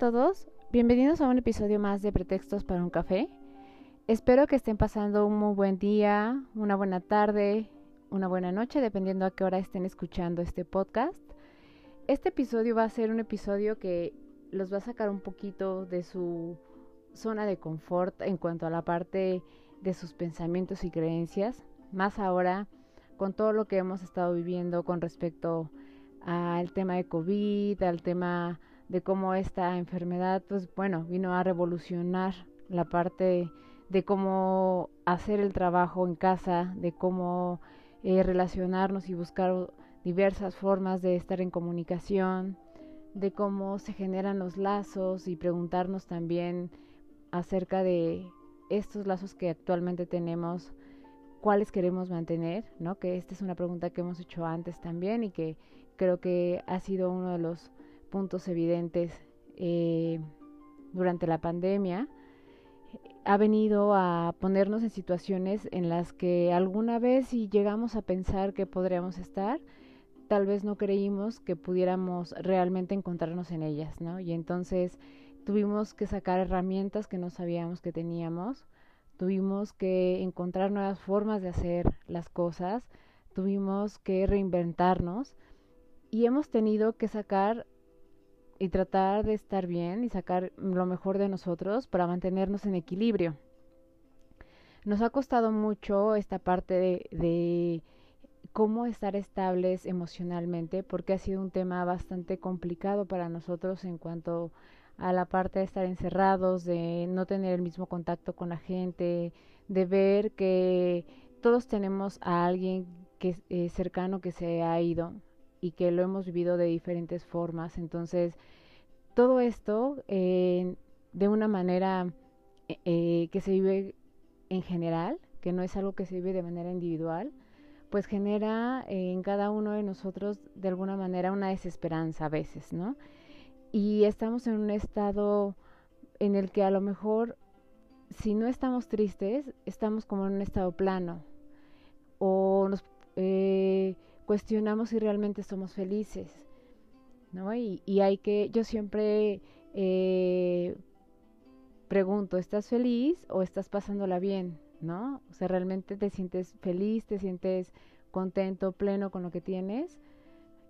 Todos, bienvenidos a un episodio más de Pretextos para un café. Espero que estén pasando un muy buen día, una buena tarde, una buena noche, dependiendo a qué hora estén escuchando este podcast. Este episodio va a ser un episodio que los va a sacar un poquito de su zona de confort en cuanto a la parte de sus pensamientos y creencias, más ahora con todo lo que hemos estado viviendo con respecto al tema de COVID, al tema de cómo esta enfermedad, pues bueno, vino a revolucionar la parte de cómo hacer el trabajo en casa, de cómo eh, relacionarnos y buscar diversas formas de estar en comunicación, de cómo se generan los lazos y preguntarnos también acerca de estos lazos que actualmente tenemos, cuáles queremos mantener, ¿no? Que esta es una pregunta que hemos hecho antes también y que creo que ha sido uno de los puntos evidentes eh, durante la pandemia ha venido a ponernos en situaciones en las que alguna vez si llegamos a pensar que podríamos estar, tal vez no creímos que pudiéramos realmente encontrarnos en ellas, ¿no? Y entonces tuvimos que sacar herramientas que no sabíamos que teníamos, tuvimos que encontrar nuevas formas de hacer las cosas, tuvimos que reinventarnos y hemos tenido que sacar y tratar de estar bien y sacar lo mejor de nosotros para mantenernos en equilibrio. Nos ha costado mucho esta parte de, cómo estar estables emocionalmente porque ha sido un tema bastante complicado para nosotros en cuanto a la parte de estar encerrados, de no tener el mismo contacto con la gente, de ver que todos tenemos a alguien que es cercano que se ha ido y que lo hemos vivido de diferentes formas. Entonces, todo esto eh, de una manera eh, eh, que se vive en general, que no es algo que se vive de manera individual, pues genera en cada uno de nosotros de alguna manera una desesperanza a veces, ¿no? Y estamos en un estado en el que a lo mejor, si no estamos tristes, estamos como en un estado plano, o nos cuestionamos si realmente somos felices ¿no? Y, y hay que, yo siempre eh, pregunto, ¿estás feliz o estás pasándola bien? ¿No? O sea, ¿realmente te sientes feliz, te sientes contento, pleno con lo que tienes?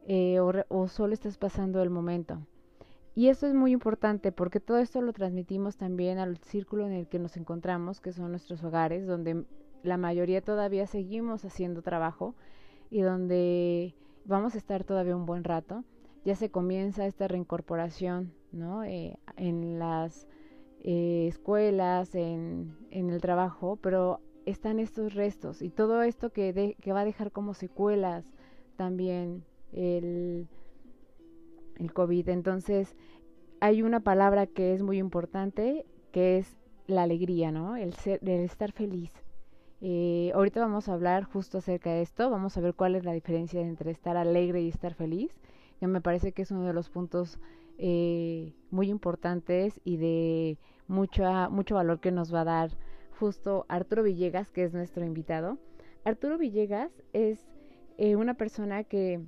Eh, o, o solo estás pasando el momento. Y eso es muy importante porque todo esto lo transmitimos también al círculo en el que nos encontramos, que son nuestros hogares, donde la mayoría todavía seguimos haciendo trabajo y donde vamos a estar todavía un buen rato ya se comienza esta reincorporación ¿no? Eh, en las eh, escuelas, en, en, el trabajo, pero están estos restos y todo esto que, que va a dejar como secuelas también el, el COVID. Entonces, hay una palabra que es muy importante, que es la alegría, ¿no? El, ser, el estar feliz. Eh, ahorita vamos a hablar justo acerca de esto, vamos a ver cuál es la diferencia entre estar alegre y estar feliz que me parece que es uno de los puntos eh, muy importantes y de mucha, mucho valor que nos va a dar justo Arturo Villegas, que es nuestro invitado. Arturo Villegas es eh, una persona que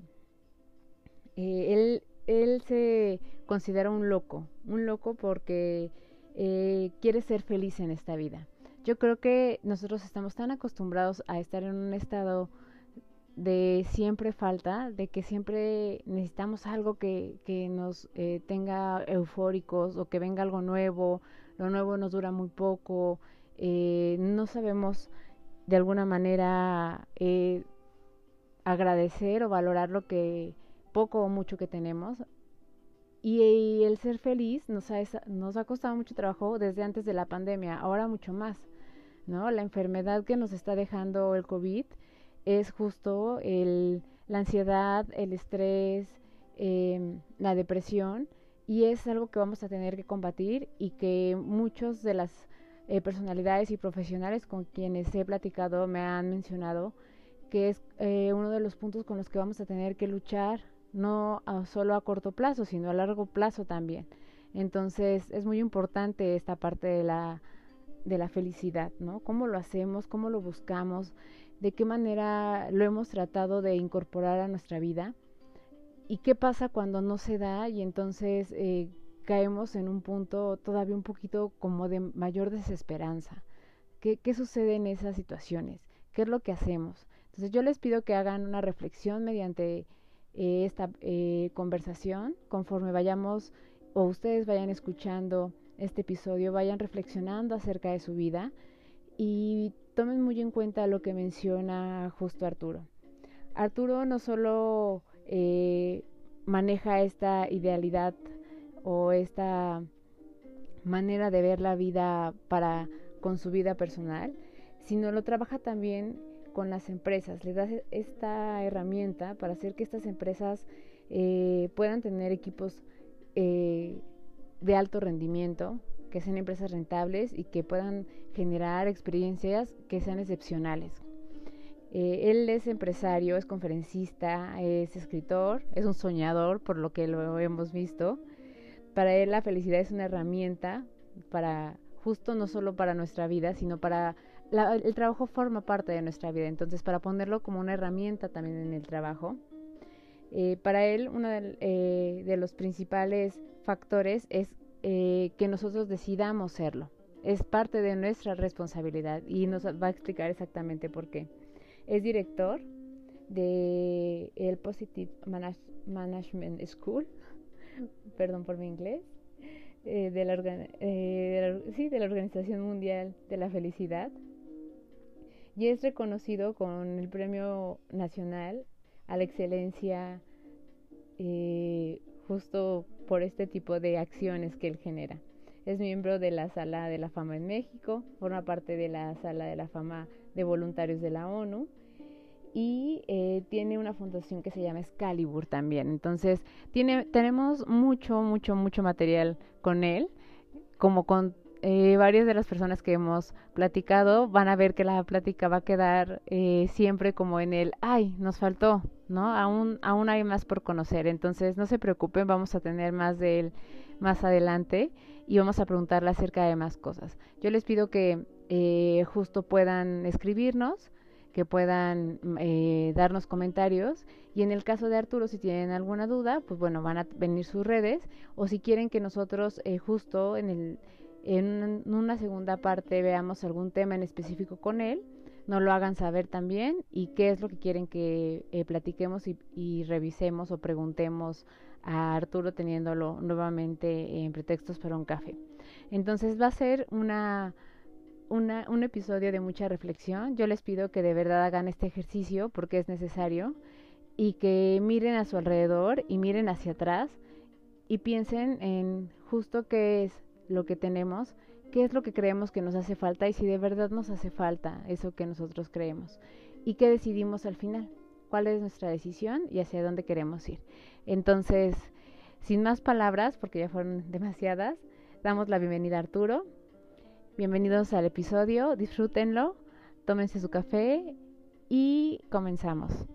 eh, él, él se considera un loco, un loco porque quiere ser feliz en esta vida. Yo creo que nosotros estamos tan acostumbrados a estar en un estado de siempre falta, de que siempre necesitamos algo que, que nos eh, tenga eufóricos o que venga algo nuevo, lo nuevo nos dura muy poco, eh, no sabemos de alguna manera eh, agradecer o valorar lo que poco o mucho que tenemos. Y, el ser feliz nos ha, nos ha costado mucho trabajo desde antes de la pandemia, ahora mucho más, ¿no? La enfermedad que nos está dejando el COVID es justo el, la ansiedad, el estrés, em, la depresión y es algo que vamos a tener que combatir y que muchos de las eh, personalidades y profesionales con quienes he platicado me han mencionado que es eh, uno de los puntos con los que vamos a tener que luchar no solo a corto plazo, sino a largo plazo también. Entonces es muy importante esta parte de la, de la felicidad, ¿no? ¿Cómo lo hacemos? ¿Cómo lo buscamos? ¿De qué manera lo hemos tratado de incorporar a nuestra vida? ¿Y qué pasa cuando no se da y entonces eh, caemos en un punto todavía un poquito como de mayor desesperanza? ¿Qué, ¿Qué sucede en esas situaciones? ¿Qué es lo que hacemos? Entonces yo les pido que hagan una reflexión mediante eh, esta eh, conversación conforme vayamos o ustedes vayan escuchando este episodio, vayan reflexionando acerca de su vida y tomen muy en cuenta lo que menciona justo Arturo. Arturo no solo eh, maneja esta idealidad o esta manera de ver la vida para con su vida personal, sino lo trabaja también con las empresas, les das e-, esta herramienta para hacer que estas empresas eh, puedan tener equipos eh, de alto rendimiento, que sean empresas rentables y que puedan generar experiencias que sean excepcionales. Eh, él es empresario, es conferencista, es escritor, es un soñador, por lo que lo hemos visto. Para él la felicidad es una herramienta para justo no solo para nuestra vida, sino para el trabajo forma parte de nuestra vida, entonces para ponerlo como una herramienta también en el trabajo. Eh, para él uno eh, de, los principales factores es eh, que nosotros decidamos serlo. Es parte de nuestra responsabilidad y nos va a explicar exactamente por qué. Es director de el Positive Management School, perdón por mi inglés, de, la, sí, de la Organización Mundial de la Felicidad y es reconocido con el Premio Nacional a la Excelencia eh, justo por este tipo de acciones que él genera. Es miembro de la Sala de la Fama en México, forma parte de la Sala de la Fama de Voluntarios de la ONU y eh, tiene una fundación que se llama Excalibur también. Entonces, tiene, tenemos mucho, mucho, mucho material con él, como con eh, varias de las personas que hemos platicado van a ver que la plática va a quedar eh, siempre como en el, ay, nos faltó, ¿no? Aún, aún hay más por conocer, entonces no se preocupen, vamos a tener más de él más adelante y vamos a preguntarle acerca de más cosas. Yo les pido que eh, justo puedan escribirnos, que puedan eh, darnos comentarios y en el caso de Arturo si tienen alguna duda pues bueno van a venir sus redes o si quieren que nosotros eh, justo en el en una segunda parte veamos algún tema en específico con él, nos lo hagan saber también y qué es lo que quieren que eh, platiquemos y, revisemos o preguntemos a Arturo teniéndolo nuevamente en pretextos para un café. Entonces va a ser una, una, un episodio de mucha reflexión. Yo les pido que de verdad hagan este ejercicio porque es necesario y que miren a su alrededor y miren hacia atrás y piensen en justo qué es lo que tenemos, qué es lo que creemos que nos hace falta y si de verdad nos hace falta eso que nosotros creemos y qué decidimos al final, cuál es nuestra decisión y hacia dónde queremos ir. Entonces, sin más palabras, porque ya fueron demasiadas, damos la bienvenida a Arturo. Bienvenidos al episodio, disfrútenlo, tómense su café y comenzamos.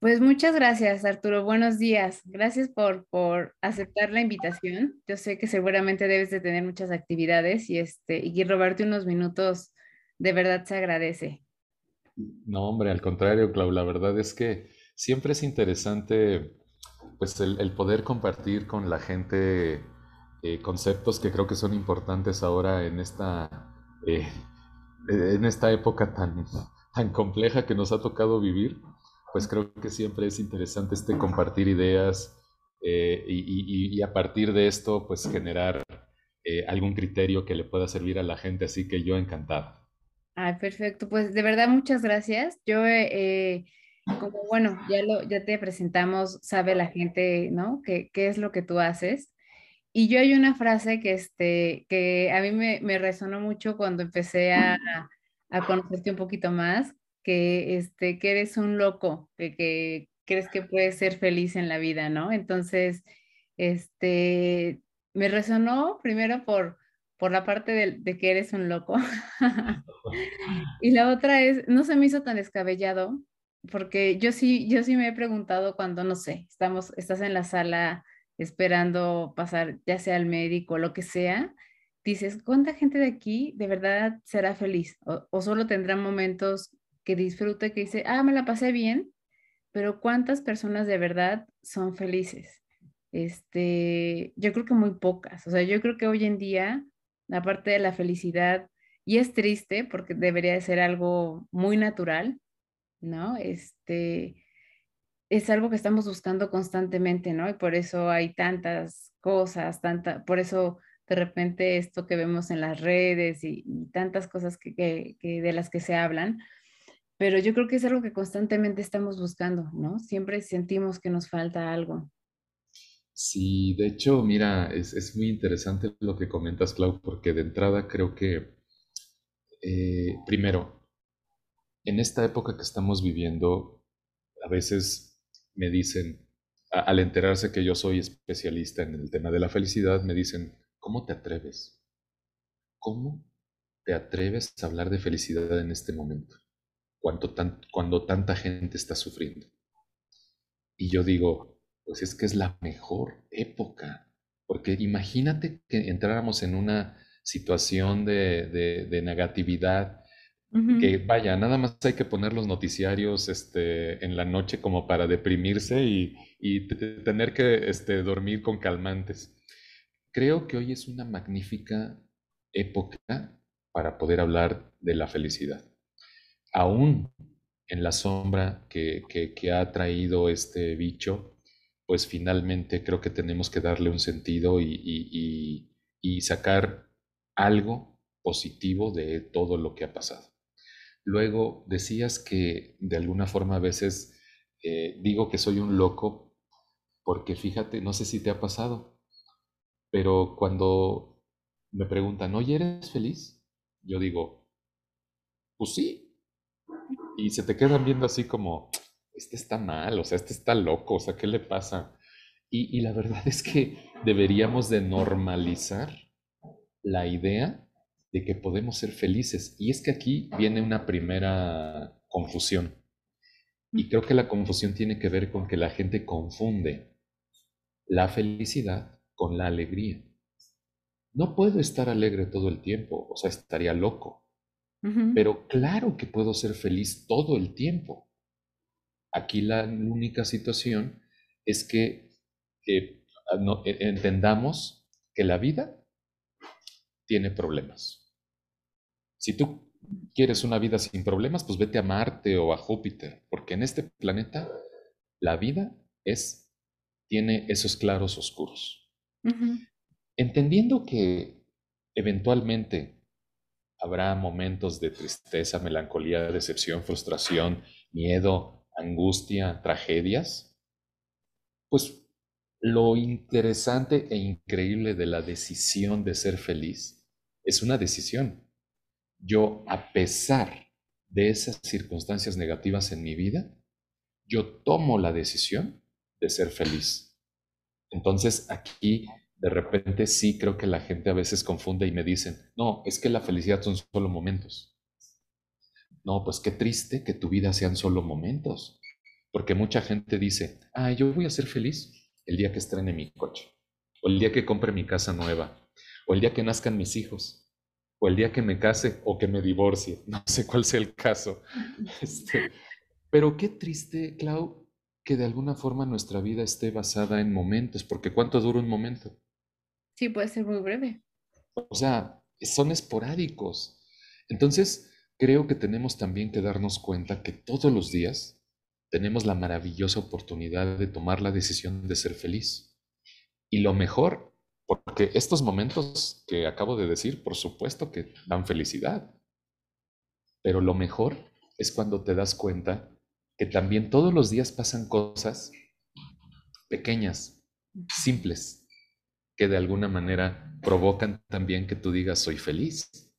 Pues muchas gracias, Arturo. Buenos días. Gracias por, por aceptar la invitación. Yo sé que seguramente debes de tener muchas actividades y, este, y robarte unos minutos de verdad se agradece. No, hombre, al contrario, Clau, la verdad es que siempre es interesante pues el, poder compartir con la gente eh, conceptos que creo que son importantes ahora en esta, eh, en esta época tan, tan compleja que nos ha tocado vivir pues creo que siempre es interesante este compartir ideas eh, y, a partir de esto, pues generar eh, algún criterio que le pueda servir a la gente. Así que yo encantado. Ay, perfecto. Pues de verdad, muchas gracias. Yo, eh, como bueno, ya, lo, ya te presentamos, sabe la gente, ¿no? ¿Qué, qué es lo que tú haces? Y yo hay una frase que, este, que a mí me, me resonó mucho cuando empecé a, a conocerte un poquito más, que, este, que eres un loco, que, crees que puedes ser feliz en la vida, ¿no? Entonces, este, me resonó primero por, por la parte de, que eres un loco. y la otra es, no se me hizo tan descabellado, porque yo sí, yo sí me he preguntado cuando, no sé, estamos, estás en la sala esperando pasar, ya sea al médico o lo que sea, dices, ¿cuánta gente de aquí de verdad será feliz? O, solo tendrá momentos que disfrute, que dice, ah, me la pasé bien, pero ¿cuántas personas de verdad son felices? Este, yo creo que muy pocas. O sea, yo creo que hoy en día, aparte de la felicidad, y es triste porque debería de ser algo muy natural, ¿no? Este, es algo que estamos buscando constantemente, ¿no? Y por eso hay tantas cosas, tanta, por eso de repente esto que vemos en las redes y, tantas cosas que, de las que se hablan, pero yo creo que es algo que constantemente estamos buscando, ¿no? Siempre sentimos que nos falta algo. Sí, de hecho, mira, es, muy interesante lo que comentas, Clau, porque de entrada creo que, eh, primero, en esta época que estamos viviendo, a veces me dicen, al enterarse que yo soy especialista en el tema de la felicidad, me dicen, ¿Cómo te atreves? ¿Cómo te atreves a hablar de felicidad en este momento? Cuando, cuando tanta gente está sufriendo. Y yo digo, pues es que es la mejor época. Porque imagínate que entráramos en una situación de, negatividad, que vaya, nada más hay que poner los noticiarios este, en la noche como para deprimirse y, tener que este, dormir con calmantes. Creo que hoy es una magnífica época para poder hablar de la felicidad. Aún en la sombra que, ha traído este bicho, pues finalmente creo que tenemos que darle un sentido y, sacar algo positivo de todo lo que ha pasado. Luego decías que de alguna forma a veces eh, digo que soy un loco porque fíjate, no sé si te ha pasado, pero cuando me preguntan, oye, ¿eres feliz? Yo digo, pues sí. Y se te quedan viendo así como, este está mal, o sea, este está loco, o sea, ¿qué le pasa? Y, la verdad es que deberíamos de normalizar la idea de que podemos ser felices. Y es que aquí viene una primera confusión. Y creo que la confusión tiene que ver con que la gente confunde la felicidad con la alegría. No puedo estar alegre todo el tiempo, o sea, estaría loco. Pero claro que puedo ser feliz todo el tiempo. Aquí la única situación es que, ah, e, entendamos que la vida tiene problemas. Si tú quieres una vida sin problemas, pues vete a Marte o a Júpiter, porque en este planeta la vida es tiene esos claros oscuros. Entendiendo que eventualmente habrá momentos de tristeza, melancolía, decepción, frustración, miedo, angustia, tragedias, pues lo interesante e increíble de la decisión de ser feliz es una decisión. Yo, a pesar de esas circunstancias negativas en mi vida, yo tomo la decisión de ser feliz. Entonces aquí de repente sí creo que la gente a veces confunde y me dicen, no, es que la felicidad son solo momentos. No, pues qué triste que tu vida sean solo momentos. Porque mucha gente dice, ah, yo voy a ser feliz el día que estrene mi coche, o el día que compre mi casa nueva, o el día que nazcan mis hijos, o el día que me case o que me divorcie. No sé cuál sea el caso. Este, pero qué triste, Clau, que de alguna forma nuestra vida esté basada en momentos, porque ¿cuánto dura un momento? Sí, puede ser muy breve. O sea, son esporádicos. Entonces, creo que tenemos también que darnos cuenta que todos los días tenemos la maravillosa oportunidad de tomar la decisión de ser feliz. Y lo mejor, porque estos momentos que acabo de decir, por supuesto que dan felicidad, pero lo mejor es cuando te das cuenta que también todos los días pasan cosas pequeñas, simples, que de alguna manera provocan también que tú digas, soy feliz.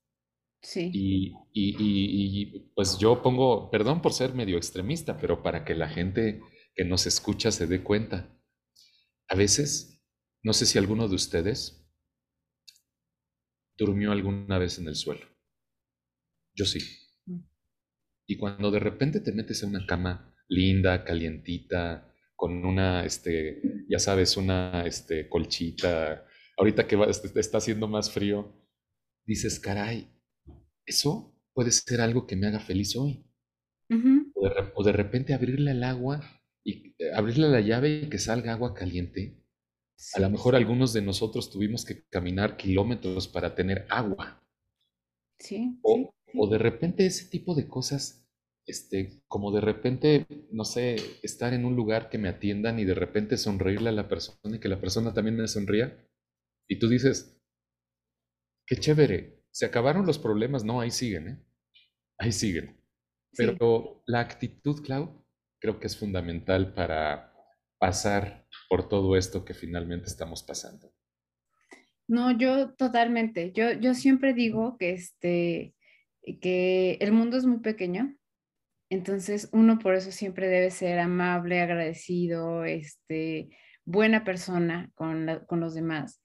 Sí. Y, y, y, pues yo pongo, perdón por ser medio extremista, pero para que la gente que nos escucha se dé cuenta. A veces, no sé si alguno de ustedes durmió alguna vez en el suelo. Yo sí. Mm. Y cuando de repente te metes en una cama linda, calientita, con una, este, ya sabes, una este, colchita, ahorita que este, está haciendo más frío, dices, caray, eso puede ser algo que me haga feliz hoy. o, de, repente abrirle el agua y eh, abrirle la llave y que salga agua caliente. A lo mejor algunos de nosotros tuvimos que caminar kilómetros para tener agua. Sí. O, o de repente ese tipo de cosas, este, como de repente, no sé, estar en un lugar que me atiendan y de repente sonreírle a la persona y que la persona también me sonría. Y tú dices, qué chévere, se acabaron los problemas, no, ahí siguen, ¿eh? Ahí siguen. Pero la actitud, Clau, creo que es fundamental para pasar por todo esto que finalmente estamos pasando. No, yo totalmente. Yo, yo siempre digo que, este, que el mundo es muy pequeño, entonces uno por eso siempre debe ser amable, agradecido, este, buena persona con, con los demás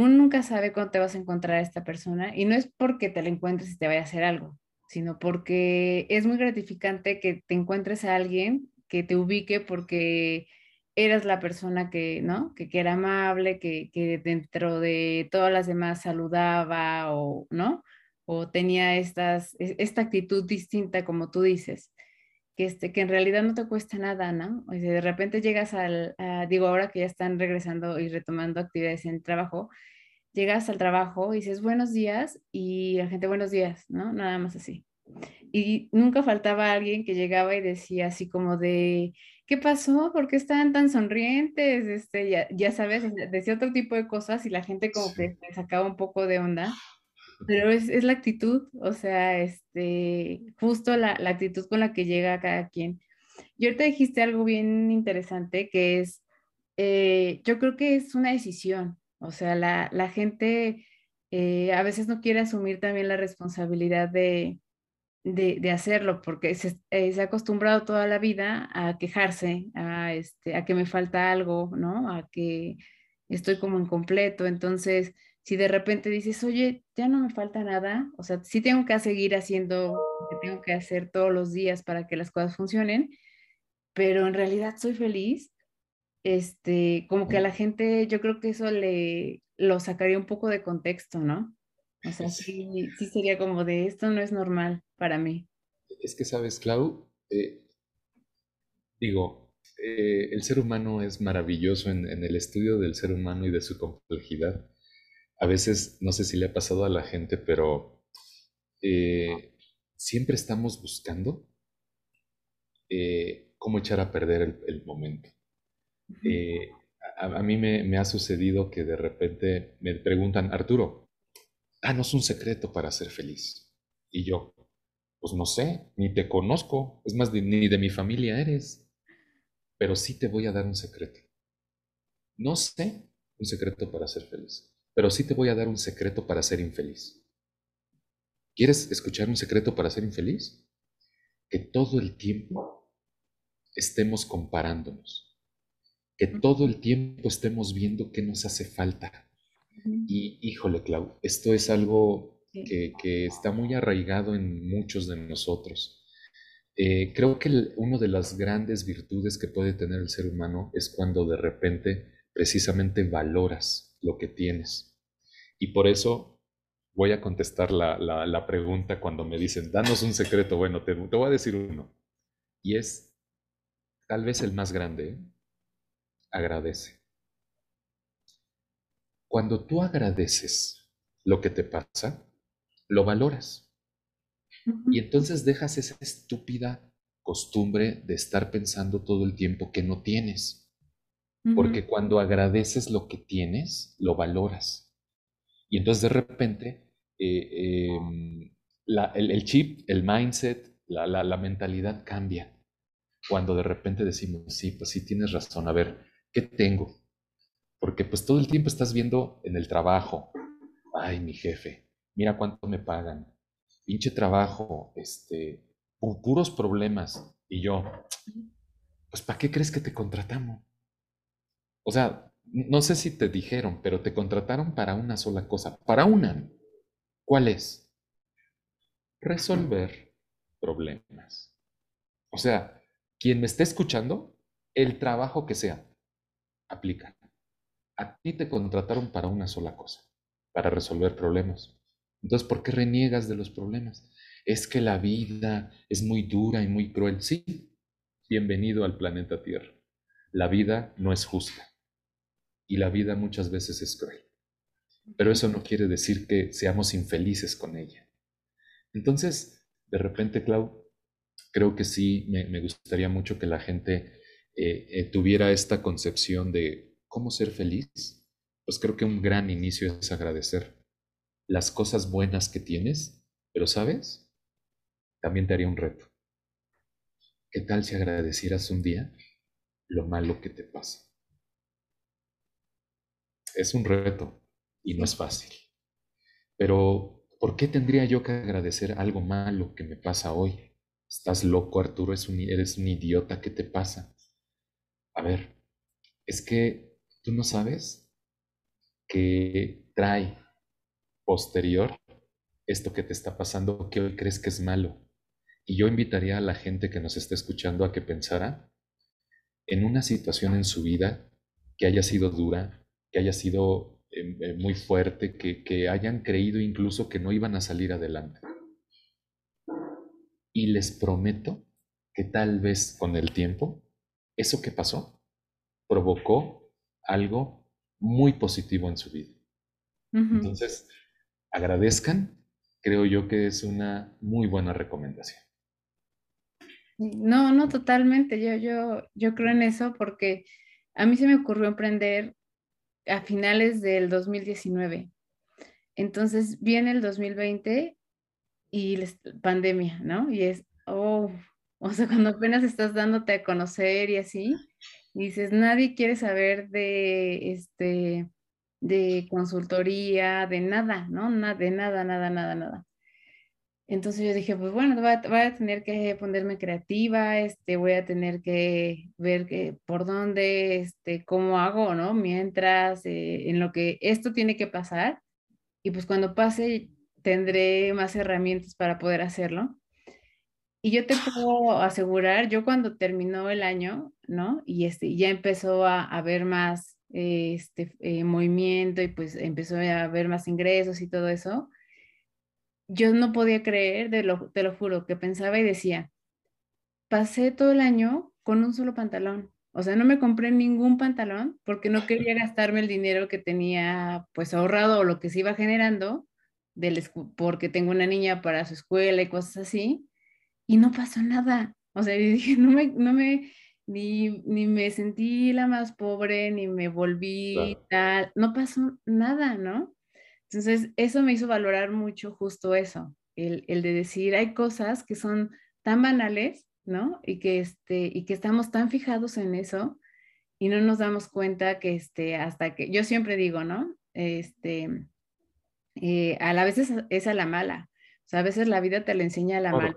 uno nunca sabe cuándo te vas a encontrar a esta persona y no es porque te la encuentres y te vaya a hacer algo, sino porque es muy gratificante que te encuentres a alguien que te ubique porque eras la persona que, ¿no? Que, que era amable, que, que, dentro de todas las demás saludaba o, ¿no? O tenía estas, e, esta actitud distinta como tú dices que, este, que en realidad no te cuesta nada, ¿no? O sea, de repente llegas al, digo, ahora que ya están regresando y retomando actividades en trabajo, llegas al trabajo y dices buenos días y la gente buenos días, ¿no? Nada más así. Y nunca faltaba alguien que llegaba y decía así como de, ¿qué pasó? ¿Por qué están tan sonrientes? Este, ya, ya sabes, decía otro tipo de cosas y la gente como que se sacaba un poco de onda. Pero es, es, la actitud, o sea, este, justo la, la, actitud con la que llega cada quien. Y ahorita dijiste algo bien interesante que es, eh, yo creo que es una decisión, o sea, la, la gente eh, a veces no quiere asumir también la responsabilidad de, de, hacerlo porque se, eh, se, ha acostumbrado toda la vida a quejarse, a, este, a que me falta algo, ¿no? A que estoy como incompleto. Entonces, si de repente dices, oye, ya no me falta nada, o sea, sí tengo que seguir haciendo lo que tengo que hacer todos los días para que las cosas funcionen, pero en realidad soy feliz, este, como que a la gente yo creo que eso le lo sacaría un poco de contexto, ¿no? O sea, sí, sí sería como de esto no es normal para mí. Es que sabes, Clau, eh, digo, eh, el ser humano es maravilloso en, en el estudio del ser humano y de su complejidad a veces, no sé si le ha pasado a la gente, pero eh, siempre estamos buscando eh, cómo echar a perder el, momento. Eh, a, mí me, ha sucedido que de repente me preguntan, Arturo, danos un secreto para ser feliz. Y yo, pues no sé, ni te conozco, es más, ni de mi familia eres, pero sí te voy a dar un secreto. No sé un secreto para ser feliz pero sí te voy a dar un secreto para ser infeliz. ¿Quieres escuchar un secreto para ser infeliz? Que todo el tiempo estemos comparándonos, que todo el tiempo estemos viendo qué nos hace falta. Y híjole, Clau, esto es algo que, está muy arraigado en muchos de nosotros. Eh, creo que una de las grandes virtudes que puede tener el ser humano es cuando de repente precisamente valoras lo que tienes. Y por eso voy a contestar la, pregunta cuando me dicen, danos un secreto. Bueno, te, voy a decir uno. Y es tal vez el más grande. ¿eh? Agradece. Cuando tú agradeces lo que te pasa, lo valoras. Y entonces dejas esa estúpida costumbre de estar pensando todo el tiempo que no tienes. Porque cuando agradeces lo que tienes, lo valoras. Y entonces de repente eh, em, el, chip, el mindset, la, la, mentalidad cambia. Cuando de repente decimos, sí, pues sí tienes razón, a ver, ¿qué tengo? Porque pues todo el tiempo estás viendo en el trabajo, ay, mi jefe, mira cuánto me pagan, pinche trabajo, este, puros problemas. Y yo, pues ¿para qué crees que te contratamos? O sea, no sé si te dijeron, pero te contrataron para una sola cosa, para una. ¿Cuál es? Resolver problemas. O sea, quien me esté escuchando, el trabajo que sea, aplica. A ti te contrataron para una sola cosa, para resolver problemas. Entonces, ¿por qué reniegas de los problemas? Es que la vida es muy dura y muy cruel. Sí, bienvenido al planeta Tierra. La vida no es justa y la vida muchas veces es cruel. Pero eso no quiere decir que seamos infelices con ella. Entonces, de repente, Clau, creo que sí me, gustaría mucho que la gente eh, eh, tuviera esta concepción de cómo ser feliz. Pues creo que un gran inicio es agradecer las cosas buenas que tienes, pero sabes, también te haría un reto. ¿Qué tal si agradecieras un día lo malo que te pasa? Es un reto y no es fácil. Pero, ¿por qué tendría yo que agradecer algo malo que me pasa hoy? Estás loco, Arturo, eres un, eres un idiota, ¿qué te pasa? A ver, es que tú no sabes que trae posterior esto que te está pasando que hoy crees que es malo. Y yo invitaría a la gente que nos está escuchando a que pensara en una situación en su vida que haya sido dura, que haya sido eh, eh, muy fuerte, que, que hayan creído incluso que no iban a salir adelante. Y les prometo que tal vez con el tiempo, eso que pasó provocó algo muy positivo en su vida. Entonces, agradezcan, creo yo que es una muy buena recomendación. No, no, totalmente. Yo, yo, yo creo en eso porque a mí se me ocurrió emprender a finales del 2019. Entonces viene el 2020 y la pandemia, ¿no? Y es, oh, o sea, cuando apenas estás dándote a conocer y así, dices, nadie quiere saber de, este, de consultoría, de nada, ¿no? de nada, nada, nada, nada. Entonces yo dije, pues bueno, voy a, tener que ponerme creativa, este, voy a tener que ver que, por dónde, este, cómo hago, ¿no? Mientras, eh, en lo que esto tiene que pasar. Y pues cuando pase, tendré más herramientas para poder hacerlo. Y yo te puedo asegurar, yo cuando terminó el año, ¿no? Y este, ya empezó a haber más este, eh, movimiento y pues empezó a haber más ingresos y todo eso yo no podía creer, de lo, te lo juro, que pensaba y decía, pasé todo el año con un solo pantalón. O sea, no me compré ningún pantalón porque no quería gastarme el dinero que tenía pues ahorrado o lo que se iba generando del, porque tengo una niña para su escuela y cosas así. Y no pasó nada. O sea, dije, no me, no me, ni, ni me sentí la más pobre, ni me volví tal. No pasó nada, ¿no? Entonces, eso me hizo valorar mucho justo eso, el, de decir, hay cosas que son tan banales, ¿no? Y que, este, y que estamos tan fijados en eso y no nos damos cuenta que este, hasta que, yo siempre digo, ¿no? Este, eh, a la vez es, a la mala, o sea, a veces la vida te la enseña a la mala.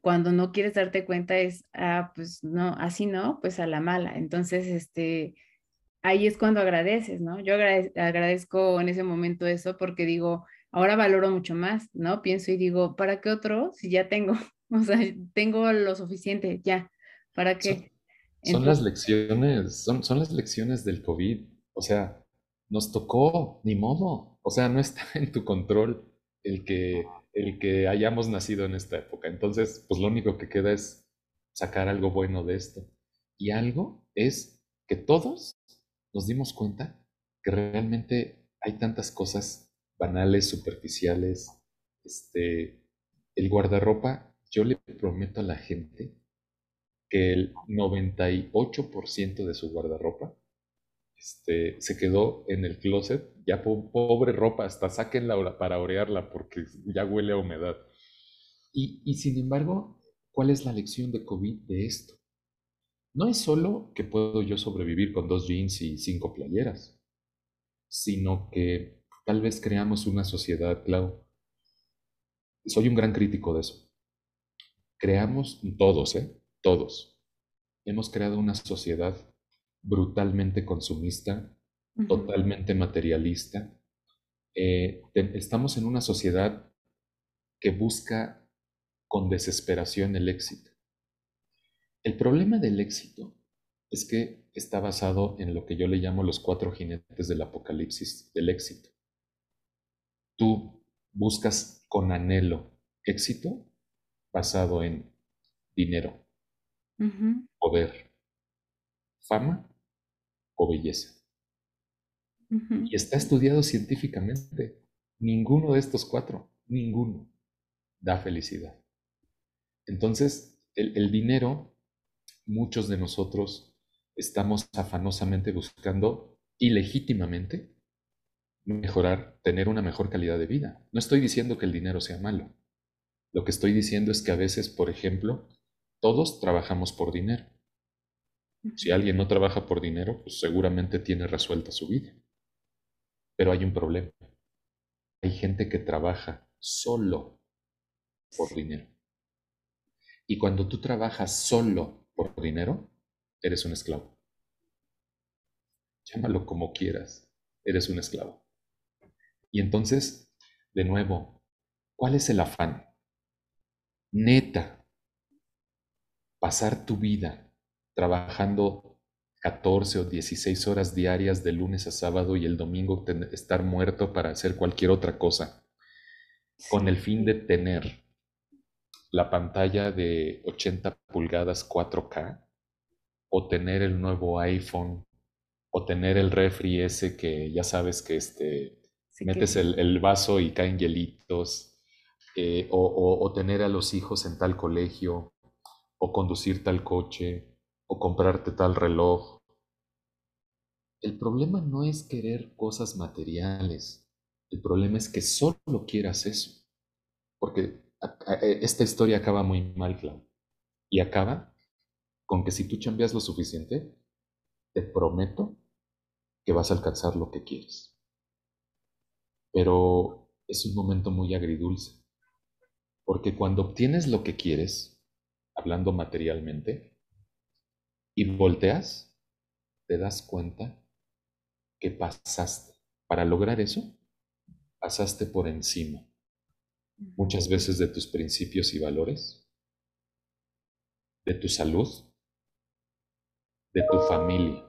Cuando no quieres darte cuenta es, ah, pues no, así no, pues a la mala. Entonces, este, ahí es cuando agradeces, ¿no? Yo agradezco en ese momento eso porque digo, ahora valoro mucho más, ¿no? Pienso y digo, ¿para qué otro si ya tengo? O sea, tengo lo suficiente, ya, ¿para qué? Son, las lecciones, son, son las lecciones del COVID, o sea, nos tocó, ni modo, o sea, no está en tu control el que, el que hayamos nacido en esta época. Entonces, pues lo único que queda es sacar algo bueno de esto. Y algo es que todos nos dimos cuenta que realmente hay tantas cosas banales, superficiales. Este, el guardarropa, yo le prometo a la gente que el 98% de su guardarropa este, se quedó en el closet, ya pobre ropa, hasta sáquenla para orearla porque ya huele a humedad. Y, y sin embargo, ¿cuál es la lección de COVID de esto? No es solo que puedo yo sobrevivir con dos jeans y cinco playeras, sino que tal vez creamos una sociedad, Clau. Soy un gran crítico de eso. Creamos todos, ¿eh? Todos. hemos creado una sociedad brutalmente consumista, totalmente materialista. Eh, estamos en una sociedad que busca con desesperación el éxito. El problema del éxito es que está basado en lo que yo le llamo los cuatro jinetes del apocalipsis del éxito. Tú buscas con anhelo éxito basado en dinero, poder, fama o belleza. Y está estudiado científicamente. Ninguno de estos cuatro, ninguno, da felicidad. Entonces, el, el dinero, muchos de nosotros estamos afanosamente buscando ilegítimamente mejorar, tener una mejor calidad de vida. No estoy diciendo que el dinero sea malo. Lo que estoy diciendo es que a veces, por ejemplo, todos trabajamos por dinero. Si alguien no trabaja por dinero, pues seguramente tiene resuelta su vida. Pero hay un problema. Hay gente que trabaja solo por dinero. Y cuando tú trabajas solo por dinero, eres un esclavo. Llámalo como quieras, eres un esclavo. Y entonces, de nuevo, ¿cuál es el afán? Neta, pasar tu vida trabajando 14 o 16 horas diarias de lunes a sábado y el domingo estar muerto para hacer cualquier otra cosa, con el fin de tener la pantalla de 80 pulgadas 4K, o tener el nuevo iPhone, o tener el refri ese que ya sabes que este, metes el, vaso y caen hielitos, eh, o, tener a los hijos en tal colegio, o conducir tal coche, o comprarte tal reloj. El problema no es querer cosas materiales, el problema es que solo quieras eso, porque esta historia acaba muy mal, Clau, y acaba con que si tú cambias lo suficiente, te prometo que vas a alcanzar lo que quieres. Pero es un momento muy agridulce, porque cuando obtienes lo que quieres, hablando materialmente, y volteas, te das cuenta que pasaste. Para lograr eso, pasaste por encima, muchas veces de tus principios y valores, de tu salud, de tu familia.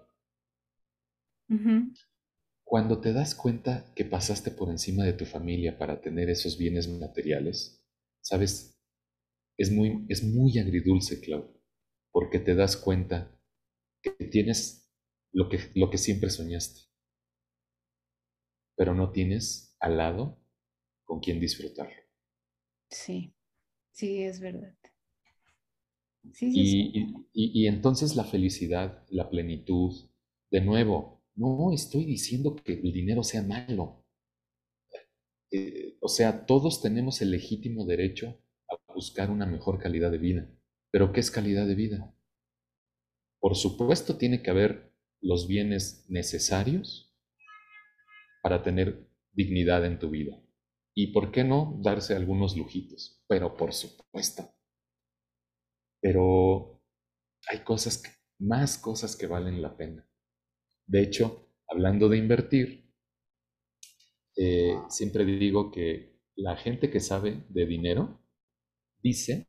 Cuando te das cuenta que pasaste por encima de tu familia para tener esos bienes materiales, sabes, es muy, es muy agridulce, Clau, porque te das cuenta que tienes lo que, lo que siempre soñaste, pero no tienes al lado con quien disfrutarlo. Sí, sí, es verdad. Sí, sí, y, y entonces la felicidad, la plenitud, de nuevo, no estoy diciendo que el dinero sea malo. Eh, o sea, todos tenemos el legítimo derecho a buscar una mejor calidad de vida. Pero ¿qué es calidad de vida? Por supuesto, tiene que haber los bienes necesarios para tener dignidad en tu vida. Y por qué no darse algunos lujitos, pero por supuesto. Pero hay cosas, más cosas que valen la pena. De hecho, hablando de invertir, eh, siempre digo que la gente que sabe de dinero dice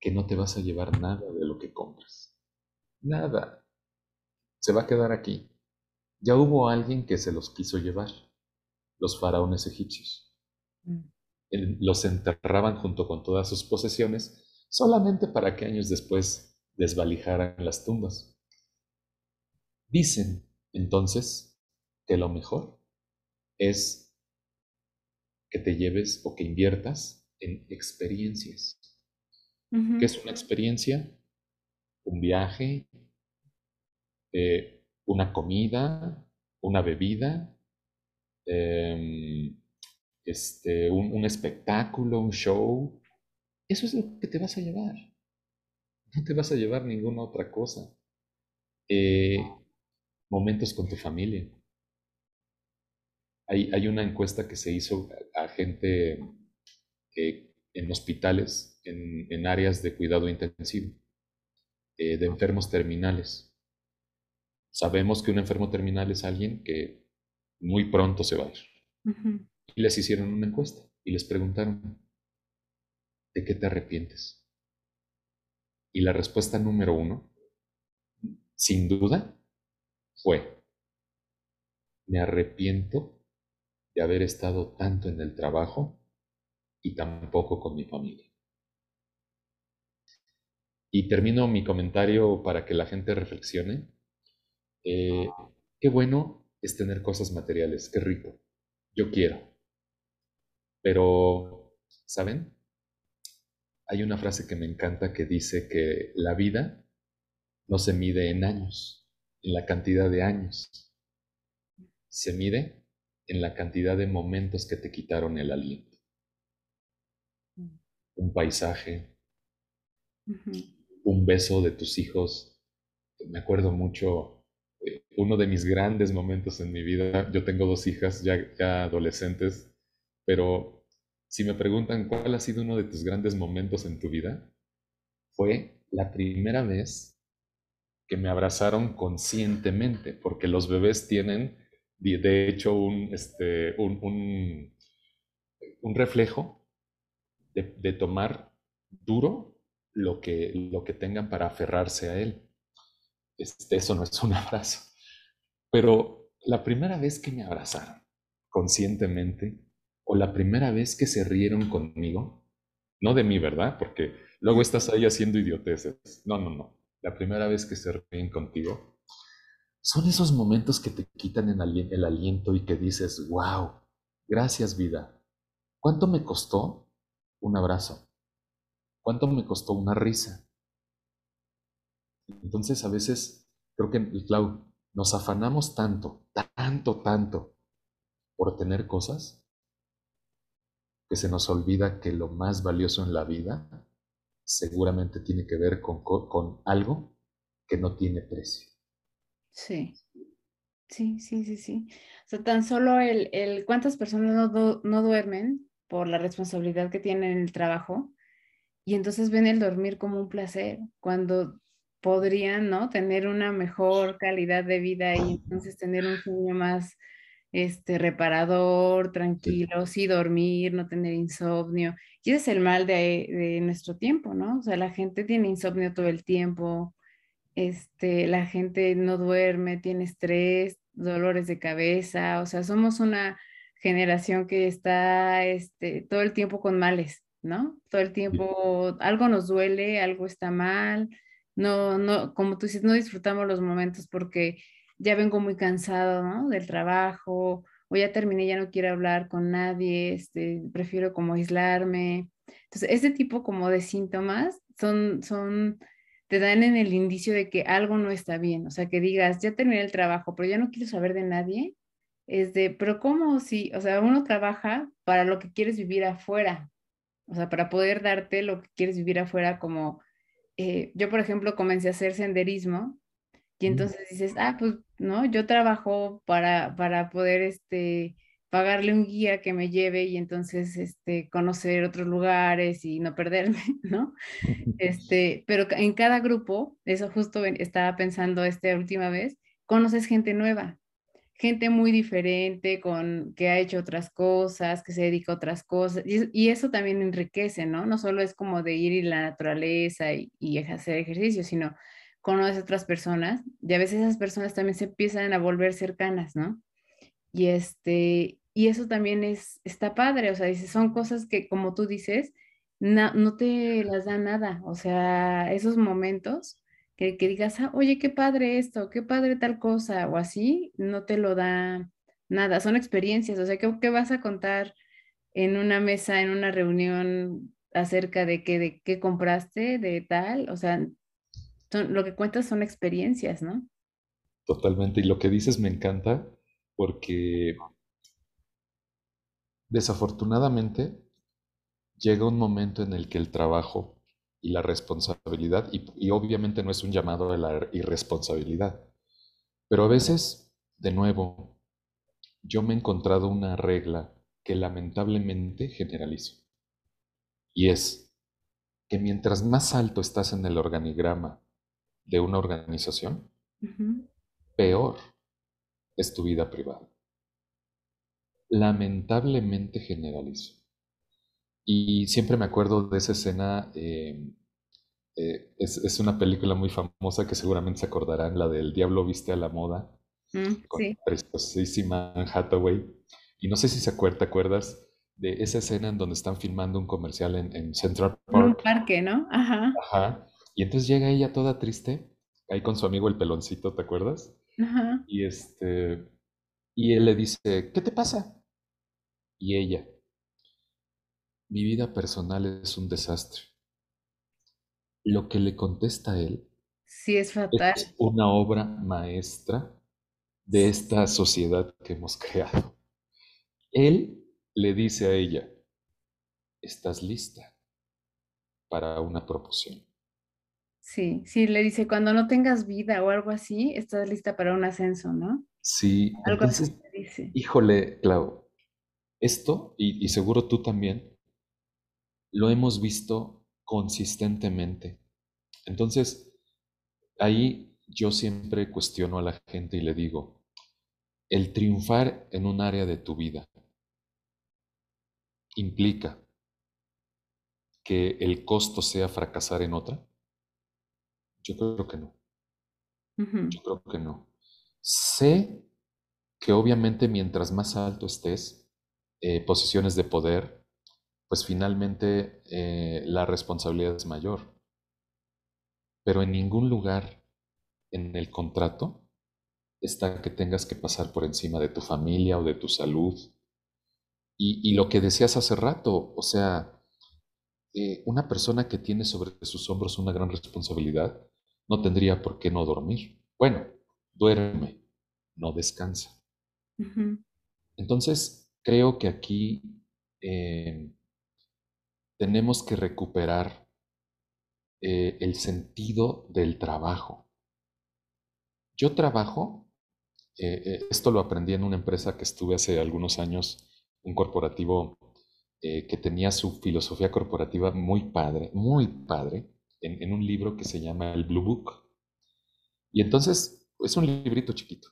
que no te vas a llevar nada de lo que compras. Nada. Se va a quedar aquí. Ya hubo alguien que se los quiso llevar, los faraones egipcios. Mm. Los enterraban junto con todas sus posesiones solamente para que años después desvalijaran las tumbas. Dicen entonces que lo mejor es que te lleves o que inviertas en experiencias. ¿Qué es una experiencia? Un viaje, eh, una comida, una bebida, em, este, un, espectáculo, un show. Eso es lo que te vas a llevar. No te vas a llevar ninguna otra cosa. Eh, momentos con tu familia. Hay, hay una encuesta que se hizo a, gente en hospitales, en, en, áreas de cuidado intensivo. eh, de enfermos terminales. Sabemos que un enfermo terminal es alguien que muy pronto se va a ir. Y les hicieron una encuesta y les preguntaron, ¿de qué te arrepientes? Y la respuesta número uno, sin duda, fue, me arrepiento de haber estado tanto en el trabajo y tampoco con mi familia. Y termino mi comentario para que la gente reflexione. Eh, qué bueno es tener cosas materiales, qué rico. Yo quiero. Pero, ¿saben? Hay una frase que me encanta que dice que la vida no se mide en años, en la cantidad de años. Se mide en la cantidad de momentos que te quitaron el aliento. Mm. Un paisaje, un beso de tus hijos. Me acuerdo mucho, eh, uno de mis grandes momentos en mi vida, yo tengo dos hijas ya, ya adolescentes, pero si me preguntan cuál ha sido uno de tus grandes momentos en tu vida, fue la primera vez que me abrazaron conscientemente, porque los bebés tienen, de hecho, un, este, un, un, reflejo de, de, tomar duro lo que, lo que tengan para aferrarse a él. Este, eso no es un abrazo. Pero la primera vez que me abrazaron conscientemente, o la primera vez que se rieron conmigo, no de mí, ¿verdad? Porque luego estás ahí haciendo idioteces. No, no, no. La primera vez que se ríen contigo, son esos momentos que te quitan el aliento y que dices, wow, gracias vida. ¿Cuánto me costó un abrazo? ¿Cuánto me costó una risa? Entonces a veces, creo que, Clau, nos afanamos tanto, tanto, tanto por tener cosas que se nos olvida que lo más valioso en la vida seguramente tiene que ver con, con algo que no tiene precio. Sí, sí, sí, sí, sí. O sea, tan solo el, el cuántas personas no, no duermen por la responsabilidad que tienen en el trabajo y entonces ven el dormir como un placer cuando podrían, ¿no? Tener una mejor calidad de vida y entonces tener un sueño más este, reparador, tranquilo, sí. dormir, no tener insomnio. Y ese es el mal de, nuestro tiempo, ¿no? O sea, la gente tiene insomnio todo el tiempo, este, la gente no duerme, tiene estrés, dolores de cabeza, o sea, somos una generación que está este, todo el tiempo con males, ¿no? Todo el tiempo algo nos duele, algo está mal, no, no, como tú dices, no disfrutamos los momentos porque ya vengo muy cansado. Del trabajo, o ya terminé, ya no quiero hablar con nadie, este, prefiero como aislarme. Entonces, ese tipo como de síntomas son, son, te dan en el indicio de que algo no está bien, o sea, que digas, ya terminé el trabajo, pero ya no quiero saber de nadie, es de, pero ¿cómo si, o sea, uno trabaja para lo que quieres vivir afuera, o sea, para poder darte lo que quieres vivir afuera como, eh, yo por ejemplo comencé a hacer senderismo y entonces dices, ah, pues, ¿no? Yo trabajo para, para poder, este, pagarle un guía que me lleve y entonces, este, conocer otros lugares y no perderme, ¿no? Este, pero en cada grupo, eso justo estaba pensando esta última vez, conoces gente nueva, gente muy diferente, con, que ha hecho otras cosas, que se dedica a otras cosas, y, eso también enriquece, ¿no? No solo es como de ir a la naturaleza y, y hacer ejercicio, sino conoces otras personas y a veces esas personas también se empiezan a volver cercanas, ¿no? Y este, y eso también es, está padre, o sea, dice, son cosas que como tú dices, no, te las da nada, o sea, esos momentos que, que digas, ah, oye, qué padre esto, qué padre tal cosa, o así, no te lo da nada, son experiencias, o sea, ¿qué, qué vas a contar en una mesa, en una reunión acerca de qué, de qué compraste, de tal, o sea, lo que cuentas son experiencias, ¿no? Totalmente. Y lo que dices me encanta porque desafortunadamente llega un momento en el que el trabajo y la responsabilidad, y, obviamente no es un llamado a la irresponsabilidad, pero a veces, de nuevo, yo me he encontrado una regla que lamentablemente generalizo. Y es que mientras más alto estás en el organigrama de una organización, peor es tu vida privada. Lamentablemente generalizo. Y siempre me acuerdo de esa escena, em, eh, es, una película muy famosa que seguramente se acordarán, la del Diablo viste a la moda, mm, con sí. preciosísima Hathaway. Y no sé si se acuerda, ¿te acuerdas de esa escena en donde están filmando un comercial en, Central Park? En un parque, ¿no? Ajá. Ajá. Y entonces llega ella toda triste, ahí con su amigo el peloncito, ¿te acuerdas? Ajá. Y este, y él le dice, ¿qué te pasa? Y ella, mi vida personal es un desastre. Lo que le contesta a él sí, es, fatal. es una obra maestra de esta sociedad que hemos creado. Él le dice a ella, ¿estás lista para una proporción? Sí, sí, le dice, cuando no tengas vida o algo así, estás lista para un ascenso, ¿no? Sí, algo así dice. Híjole, Clau, esto, y seguro tú también, lo hemos visto consistentemente. Entonces, ahí yo siempre cuestiono a la gente y le digo, el triunfar en un área de tu vida implica que el costo sea fracasar en otra? Yo creo que no. Yo creo que no. Sé que obviamente mientras más alto estés, eh, posiciones de poder, pues finalmente eh, la responsabilidad es mayor. Pero en ningún lugar en el contrato está que tengas que pasar por encima de tu familia o de tu salud. Y, lo que decías hace rato, o sea, eh, una persona que tiene sobre sus hombros una gran responsabilidad no tendría por qué no dormir. Bueno, duerme, no descansa. Entonces, creo que aquí eh, tenemos que recuperar eh, el sentido del trabajo. Yo trabajo, eh, eh, esto lo aprendí en una empresa que estuve hace algunos años, un corporativo que tenía su filosofía corporativa muy padre, muy padre, en, un libro que se llama el Blue Book. Y entonces, es un librito chiquito.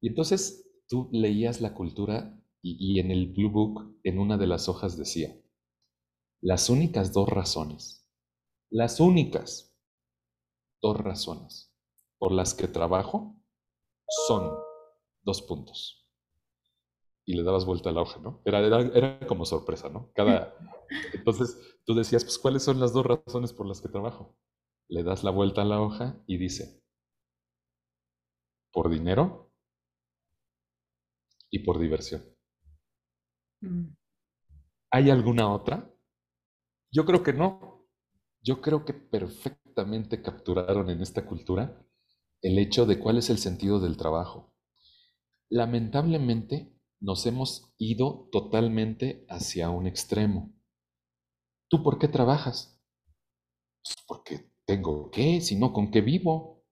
Y entonces tú leías la cultura y en el Blue Book, en una de las hojas decía, las únicas dos razones, las únicas dos razones por las que trabajo son dos puntos. Y le dabas vuelta a la hoja, ¿no? Era, era, como sorpresa, ¿no? Cada, entonces tú decías, pues, ¿cuáles son las dos razones por las que trabajo? Le das la vuelta a la hoja y dice, por dinero y por diversión. Mm. ¿Hay alguna otra? Yo creo que no. Yo creo que perfectamente capturaron en esta cultura el hecho de cuál es el sentido del trabajo. Lamentablemente nos hemos ido totalmente hacia un extremo. ¿Tú por qué trabajas? Pues porque tengo que, si no, ¿con qué vivo?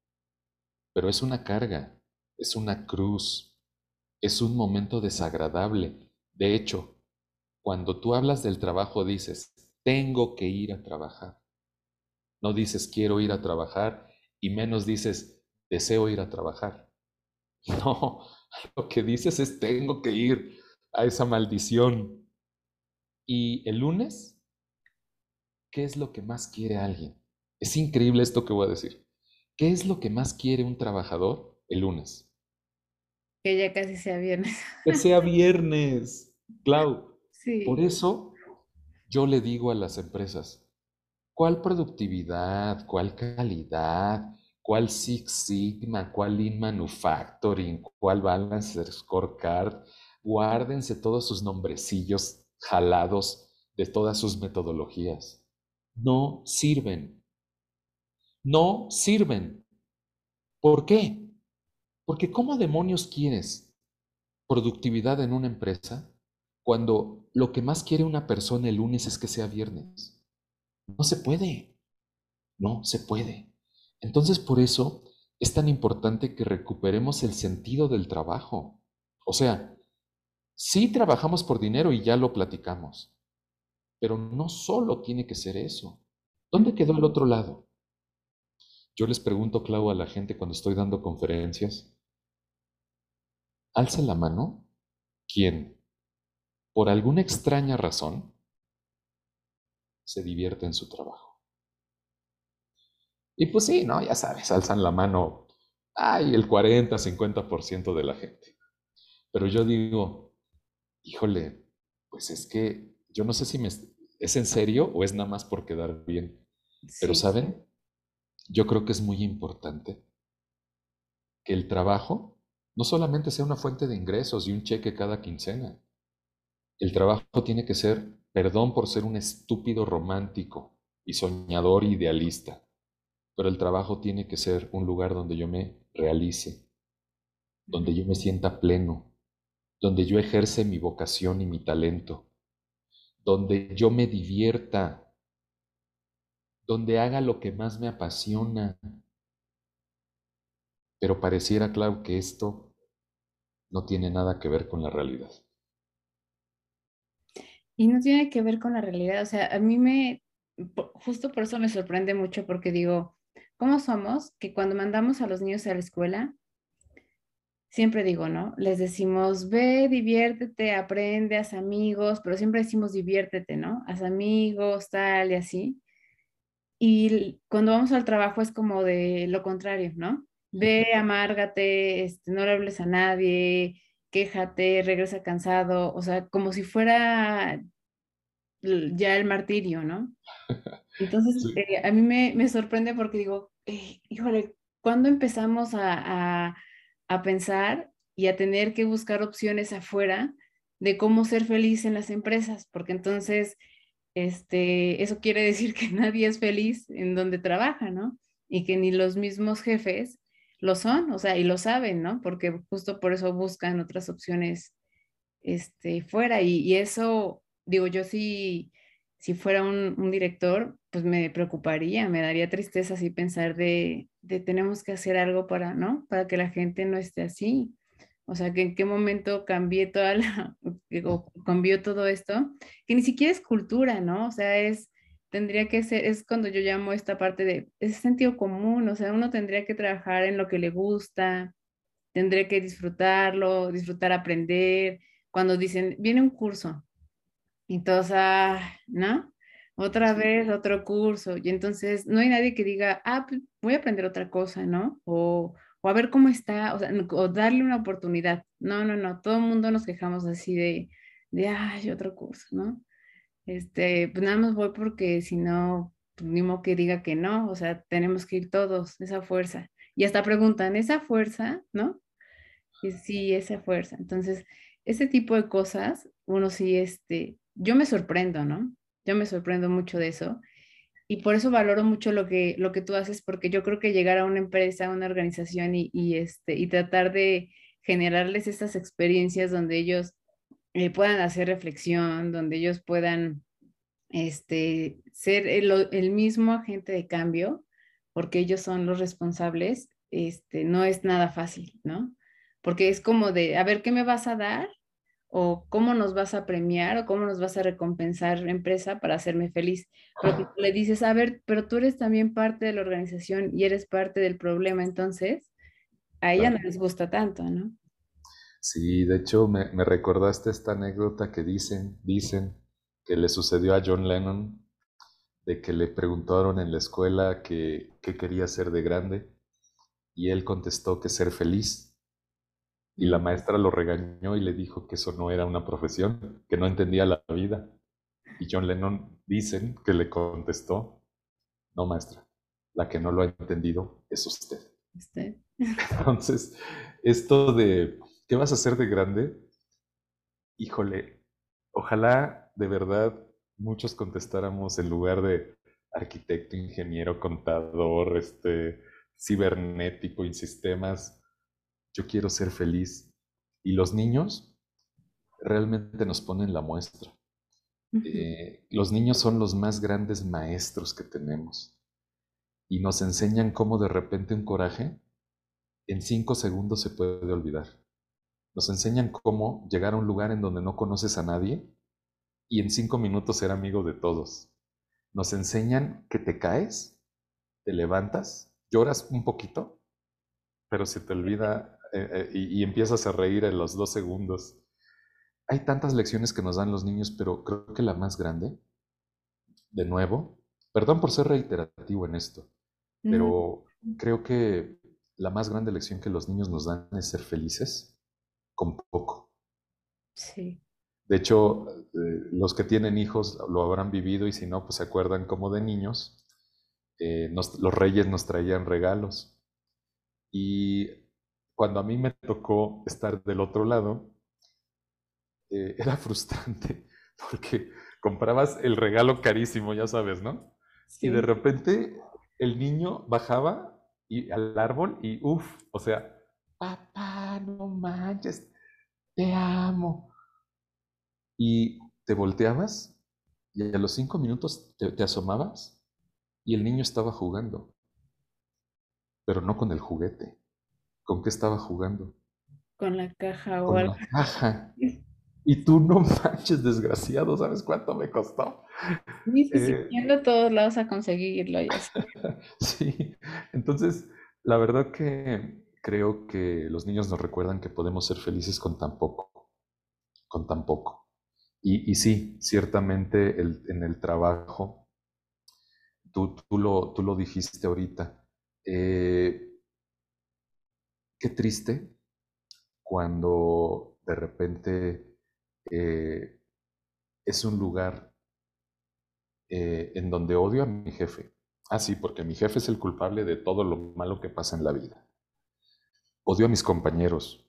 Pero es una carga, es una cruz, es un momento desagradable. De hecho, cuando tú hablas del trabajo dices, tengo que ir a trabajar. No dices quiero ir a trabajar y menos dices deseo ir a trabajar. No, lo que dices es tengo que ir a esa maldición. Y el lunes, ¿qué es lo que más quiere alguien? Es increíble esto que voy a decir. ¿Qué es lo que más quiere un trabajador el lunes? Que ya casi sea viernes. Que sea viernes, Clau. Sí. Por eso yo le digo a las empresas, ¿cuál productividad, cuál calidad, cuál Six Sigma, cuál Lean Manufacturing, cuál Balance Scorecard? Guárdense todos sus nombrecillos jalados de todas sus metodologías. No sirven. No sirven. ¿Por qué? Porque ¿cómo demonios quieres productividad en una empresa cuando lo que más quiere una persona el lunes es que sea viernes. No se puede. No se puede. Entonces por eso es tan importante que recuperemos el sentido del trabajo. O sea, sí trabajamos por dinero y ya lo platicamos, pero no solo tiene que ser eso. ¿Dónde quedó el otro lado? yo les pregunto, Clau, a la gente cuando estoy dando conferencias, alza la mano quien, por alguna extraña razón, se divierte en su trabajo. Y pues sí, ¿no? Ya sabes, alzan la mano, ay, el 40, 50% de la gente. Pero yo digo, híjole, pues es que yo no sé si me, es en serio o es nada más por quedar bien. Pero ¿saben? Yo creo que es muy importante que el trabajo no solamente sea una fuente de ingresos y un cheque cada quincena. El trabajo tiene que ser, perdón por ser un estúpido romántico y soñador idealista, pero el trabajo tiene que ser un lugar donde yo me realice, donde yo me sienta pleno, donde yo ejerce mi vocación y mi talento, donde yo me divierta, donde haga lo que más me apasiona. Pero pareciera, claro, que esto no tiene nada que ver con la realidad. Y no tiene que ver con la realidad, o sea, a mí me, justo por eso me sorprende mucho porque digo, ¿cómo somos que cuando mandamos a los niños a la escuela, siempre digo, ¿no? Les decimos, ve, diviértete, aprende, haz amigos, pero siempre decimos diviértete, ¿no? Haz amigos, tal y así. Y cuando vamos al trabajo es como de lo contrario, ¿no? Ve, amárgate, este, no le hables a nadie, quéjate, regresa cansado, o sea, como si fuera ya el martirio, ¿no? Entonces, eh, a mí me, sorprende porque digo, eh, híjole, ¿cuándo empezamos a a pensar y a tener que buscar opciones afuera de cómo ser feliz en las empresas, porque entonces este, eso quiere decir que nadie es feliz en donde trabaja, ¿no? Y que ni los mismos jefes lo son, o sea, y lo saben, ¿no? Porque justo por eso buscan otras opciones este, fuera. Y, eso, digo, yo sí, si fuera un, un, director, pues me preocuparía, me daría tristeza así pensar de, de tenemos que hacer algo para, ¿no? Para que la gente no esté así. O sea, que en qué momento cambié toda la, cambió todo esto, que ni siquiera es cultura, ¿no? O sea, es, tendría que ser, es cuando yo llamo esta parte de, ese sentido común, o sea, uno tendría que trabajar en lo que le gusta, tendría que disfrutarlo, disfrutar aprender. Cuando dicen, viene un curso, y todos, ah, ¿no? otra vez otro curso. Y entonces no hay nadie que diga, ah, pues voy a aprender otra cosa, ¿no? O, o a ver cómo está, o, sea, o darle una oportunidad. No, no, no, todo el mundo nos quejamos así de, de, ay, otro curso, ¿no? Este, pues nada más voy porque si no, pues ni modo que diga que no, o sea, tenemos que ir todos, esa fuerza. Y hasta preguntan, ¿esa fuerza, no? Y sí, esa fuerza. Entonces, ese tipo de cosas, uno sí, este, yo me sorprendo, ¿no? Yo me sorprendo mucho de eso. Y por eso valoro mucho lo que, lo que tú haces, porque yo creo que llegar a una empresa, a una organización y, este, y tratar de generarles estas experiencias donde ellos eh, puedan hacer reflexión, donde ellos puedan este, ser el, el, mismo agente de cambio, porque ellos son los responsables, este, no es nada fácil, ¿no? Porque es como de, a ver, ¿qué me vas a dar? O cómo nos vas a premiar o cómo nos vas a recompensar empresa para hacerme feliz. Pero le dices, a ver, pero tú eres también parte de la organización y eres parte del problema, entonces a ella no les gusta tanto, ¿no? Sí, de hecho me, me, recordaste esta anécdota que dicen, dicen que le sucedió a John Lennon, de que le preguntaron en la escuela qué quería ser de grande y él contestó que ser feliz. Y la maestra lo regañó y le dijo que eso no era una profesión, que no entendía la vida. Y John Lennon dicen que le contestó, no maestra, la que no lo ha entendido es usted. ¿Usted? Entonces, esto de, ¿qué vas a hacer de grande? Híjole, ojalá de verdad muchos contestáramos en lugar de arquitecto, ingeniero, contador, este, cibernético y sistemas, yo quiero ser feliz. Y los niños realmente nos ponen la muestra. Eh, los niños son los más grandes maestros que tenemos y nos enseñan cómo de repente un coraje en cinco segundos se puede olvidar. Nos enseñan cómo llegar a un lugar en donde no conoces a nadie y en cinco minutos ser amigo de todos. Nos enseñan que te caes, te levantas lloras un poquito, pero se te olvida eh, eh, y, y, empiezas a reír en los dos segundos. Hay tantas lecciones que nos dan los niños, pero creo que la más grande, de nuevo, perdón por ser reiterativo en esto, pero creo que la más grande lección que los niños nos dan es ser felices con poco. Sí. De hecho, eh, los que tienen hijos lo habrán vivido y si no, pues se acuerdan como de niños, eh, los reyes nos traían regalos. Y cuando a mí me tocó estar del otro lado, eh, era frustrante porque comprabas el regalo carísimo, ya sabes, ¿no? Y de repente el niño bajaba y, al árbol y uff, o sea, papá, no manches, te amo. Y te volteabas y a los cinco minutos te, asomabas y el niño estaba jugando, pero no con el juguete. ¿Con qué estaba jugando? Con la caja o Con la caja. Y tú no manches, desgraciado, ¿sabes cuánto me costó? Sí, sí, eh, todos lados a conseguirlo. Ya sí, entonces, la verdad que creo que los niños nos recuerdan que podemos ser felices con tan poco, con tan poco. Y, y sí, ciertamente en el trabajo, tú, tú, lo, tú lo dijiste ahorita, eh, qué triste cuando de repente eh, es un lugar eh, en donde odio a mi jefe. Ah, sí, porque mi jefe es el culpable de todo lo malo que pasa en la vida. Odio a mis compañeros.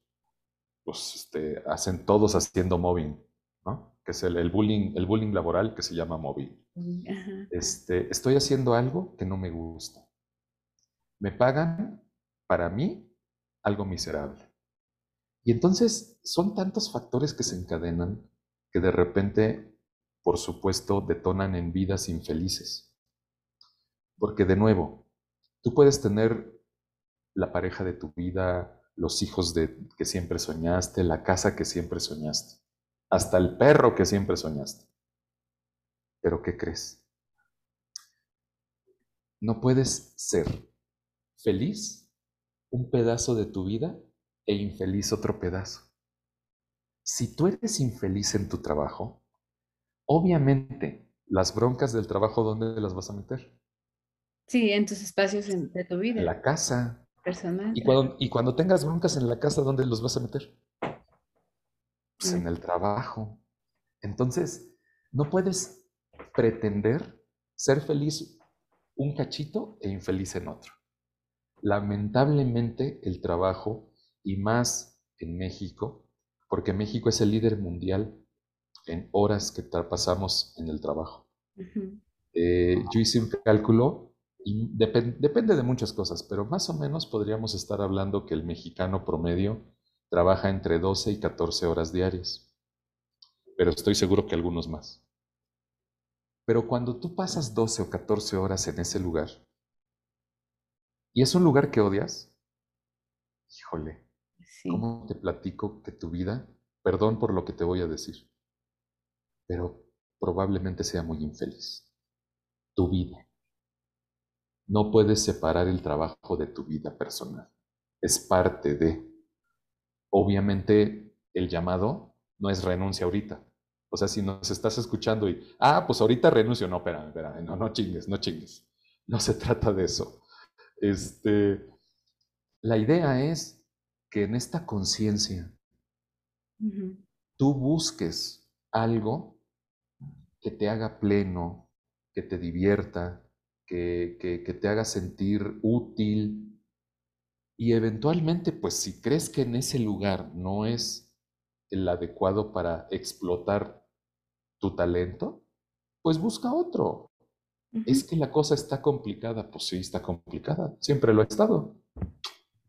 Pues este, hacen todos haciendo mobbing, ¿no? Que es el, bullying, el bullying laboral que se llama mobbing. Este, estoy haciendo algo que no me gusta. Me pagan para mí algo miserable. Y entonces son tantos factores que se encadenan que de repente, por supuesto, detonan en vidas infelices. Porque de nuevo, tú puedes tener la pareja de tu vida, los hijos de, que siempre soñaste, la casa que siempre soñaste, hasta el perro que siempre soñaste. Pero ¿qué crees? No puedes ser feliz un pedazo de tu vida e infeliz otro pedazo. Si tú eres infeliz en tu trabajo, obviamente las broncas del trabajo, ¿dónde las vas a meter? Sí, en tus espacios de tu vida. En la casa. Personal. Y cuando, y cuando tengas broncas en la casa, ¿dónde los vas a meter? Pues en mm. el trabajo. Entonces, no puedes pretender ser feliz un cachito e infeliz en otro. Lamentablemente, el trabajo y más en México, porque México es el líder mundial en horas que pasamos en el trabajo. Eh, yo hice un cálculo y depende de muchas cosas, pero más o menos podríamos estar hablando que el mexicano promedio trabaja entre 12 y 14 horas diarias, pero estoy seguro que algunos más. Pero cuando tú pasas 12 o 14 horas en ese lugar, y es un lugar que odias, híjole, ¿Cómo te platico que tu vida, perdón por lo que te voy a decir, pero probablemente sea muy infeliz? Tu vida. No puedes separar el trabajo de tu vida personal. Es parte de. Obviamente, el llamado no es renuncia ahorita. O sea, si nos estás escuchando y, ah, pues ahorita renuncio, no, espera, espera, no, no chingues, no chingues. No se trata de eso. Este, la idea es que en esta conciencia tú busques algo que te haga pleno, que te divierta, que, que, te haga sentir útil. Y eventualmente, pues si crees que en ese lugar no es el adecuado para explotar tu talento, pues busca otro. Es que la cosa está complicada, pues sí, está complicada, siempre lo ha estado.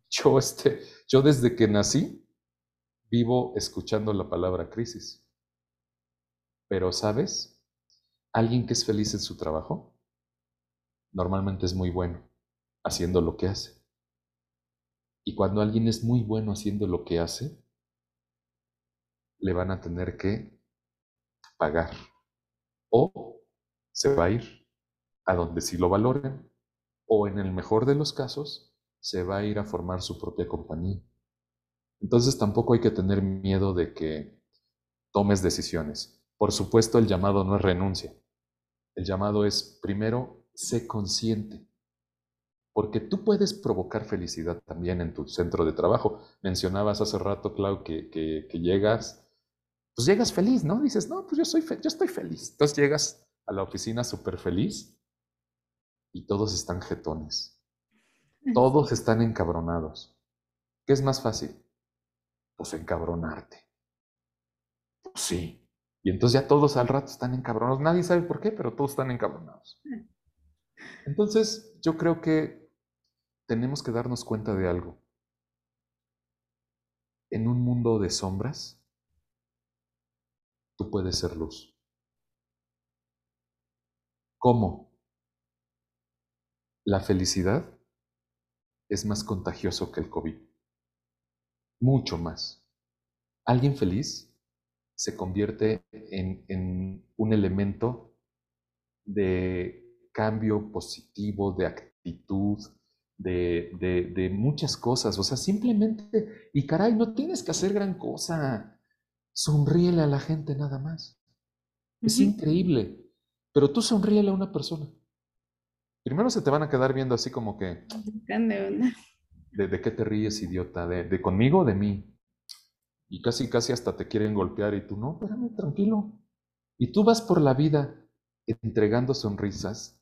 Yo, este, yo desde que nací vivo escuchando la palabra crisis. Pero, ¿sabes? Alguien que es feliz en su trabajo normalmente es muy bueno haciendo lo que hace. Y cuando alguien es muy bueno haciendo lo que hace, le van a tener que pagar. O se va a ir a donde sí lo valoren. o en el mejor de los casos, se va a ir a formar su propia compañía. Entonces tampoco hay que tener miedo de que tomes decisiones. Por supuesto, el llamado no es renuncia. El llamado es, primero, sé consciente. Porque tú puedes provocar felicidad también en tu centro de trabajo. Mencionabas hace rato, Clau, que, que, llegas, pues llegas feliz, ¿no? Dices, no, pues yo, soy yo estoy feliz. Entonces llegas a la oficina súper feliz y todos están jetones. Todos están encabronados. ¿Qué es más fácil? Pues encabronarte. Pues sí. Y entonces ya todos al rato están encabronados. Nadie sabe por qué, pero todos están encabronados. Entonces yo creo que tenemos que darnos cuenta de algo. En un mundo de sombras, tú puedes ser luz. ¿Cómo? La felicidad es más contagioso que el COVID mucho más. Alguien feliz se convierte en, un elemento de cambio positivo, de actitud, de, muchas cosas. O sea, simplemente, y caray, no tienes que hacer gran cosa. Sonríele a la gente nada más. Es increíble. Pero tú sonríele a una persona. Primero se te van a quedar viendo así como que... ¿De, qué te ríes, idiota? ¿De, ¿De conmigo o de mí? Y casi, casi hasta te quieren golpear y tú, no, espérame, tranquilo. Y tú vas por la vida entregando sonrisas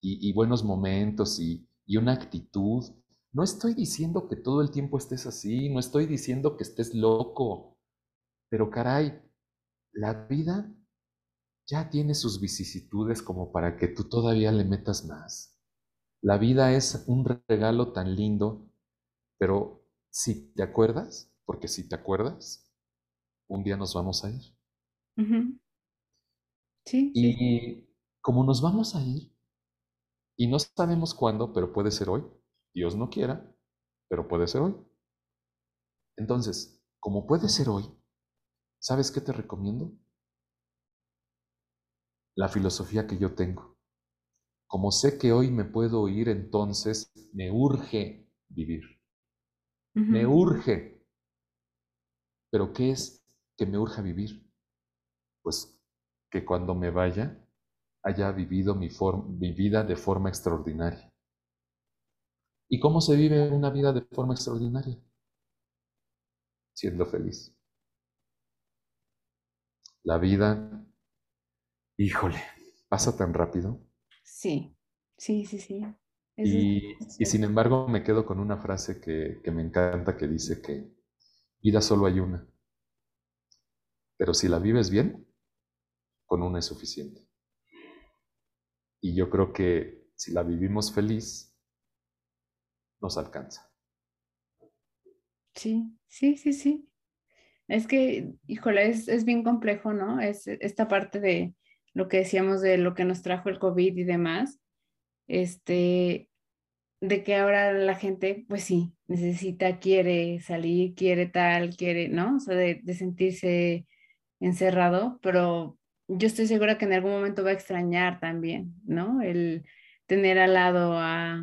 y, buenos momentos y, y una actitud. No estoy diciendo que todo el tiempo estés así, no estoy diciendo que estés loco, pero caray, la vida ya tiene sus vicisitudes como para que tú todavía le metas más. La vida es un regalo tan lindo pero si te acuerdas, porque si te acuerdas, un día nos vamos a ir. Sí. Y como nos vamos a ir, y no sabemos cuándo, pero puede ser hoy, Dios no quiera, pero puede ser hoy. Entonces, como puede ser hoy, ¿sabes qué te recomiendo? La filosofía que yo tengo. Como sé que hoy me puedo ir, entonces me urge vivir. Me urge. ¿Pero qué es que me urge vivir? Pues que cuando me vaya haya vivido mi, mi vida de forma extraordinaria. ¿Y cómo se vive una vida de forma extraordinaria? Siendo feliz. La vida, híjole, pasa tan rápido. Sí, sí, sí, sí. Y, sin embargo me quedo con una frase que, me encanta que dice que vida solo hay una. Pero si la vives bien, con una es suficiente. Y yo creo que si la vivimos feliz, nos alcanza. Sí, sí, sí, sí. Es que, híjole, es, es bien complejo, ¿no? Es esta parte de lo que decíamos de lo que nos trajo el COVID y demás. Este, de que ahora la gente, pues sí, necesita, quiere salir, quiere tal, quiere, ¿no? O sea, de, sentirse encerrado, pero yo estoy segura que en algún momento va a extrañar también, ¿no? El tener al lado a,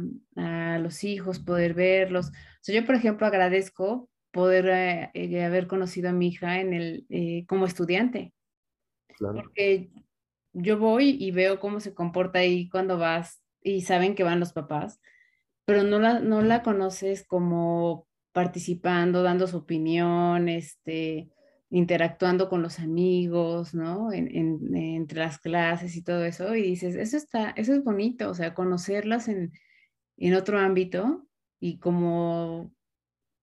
los hijos, poder verlos. O sea, yo, por ejemplo, agradezco poder eh, eh, haber conocido a mi hija en el, eh, como estudiante. Porque yo voy y veo cómo se comporta ahí cuando vas y saben que van los papás pero no la, no la conoces como participando, dando su opinión, este, interactuando con los amigos, ¿no? entre las clases y todo eso, y dices, eso está, eso es bonito, o sea, conocerlas en, otro ámbito y como,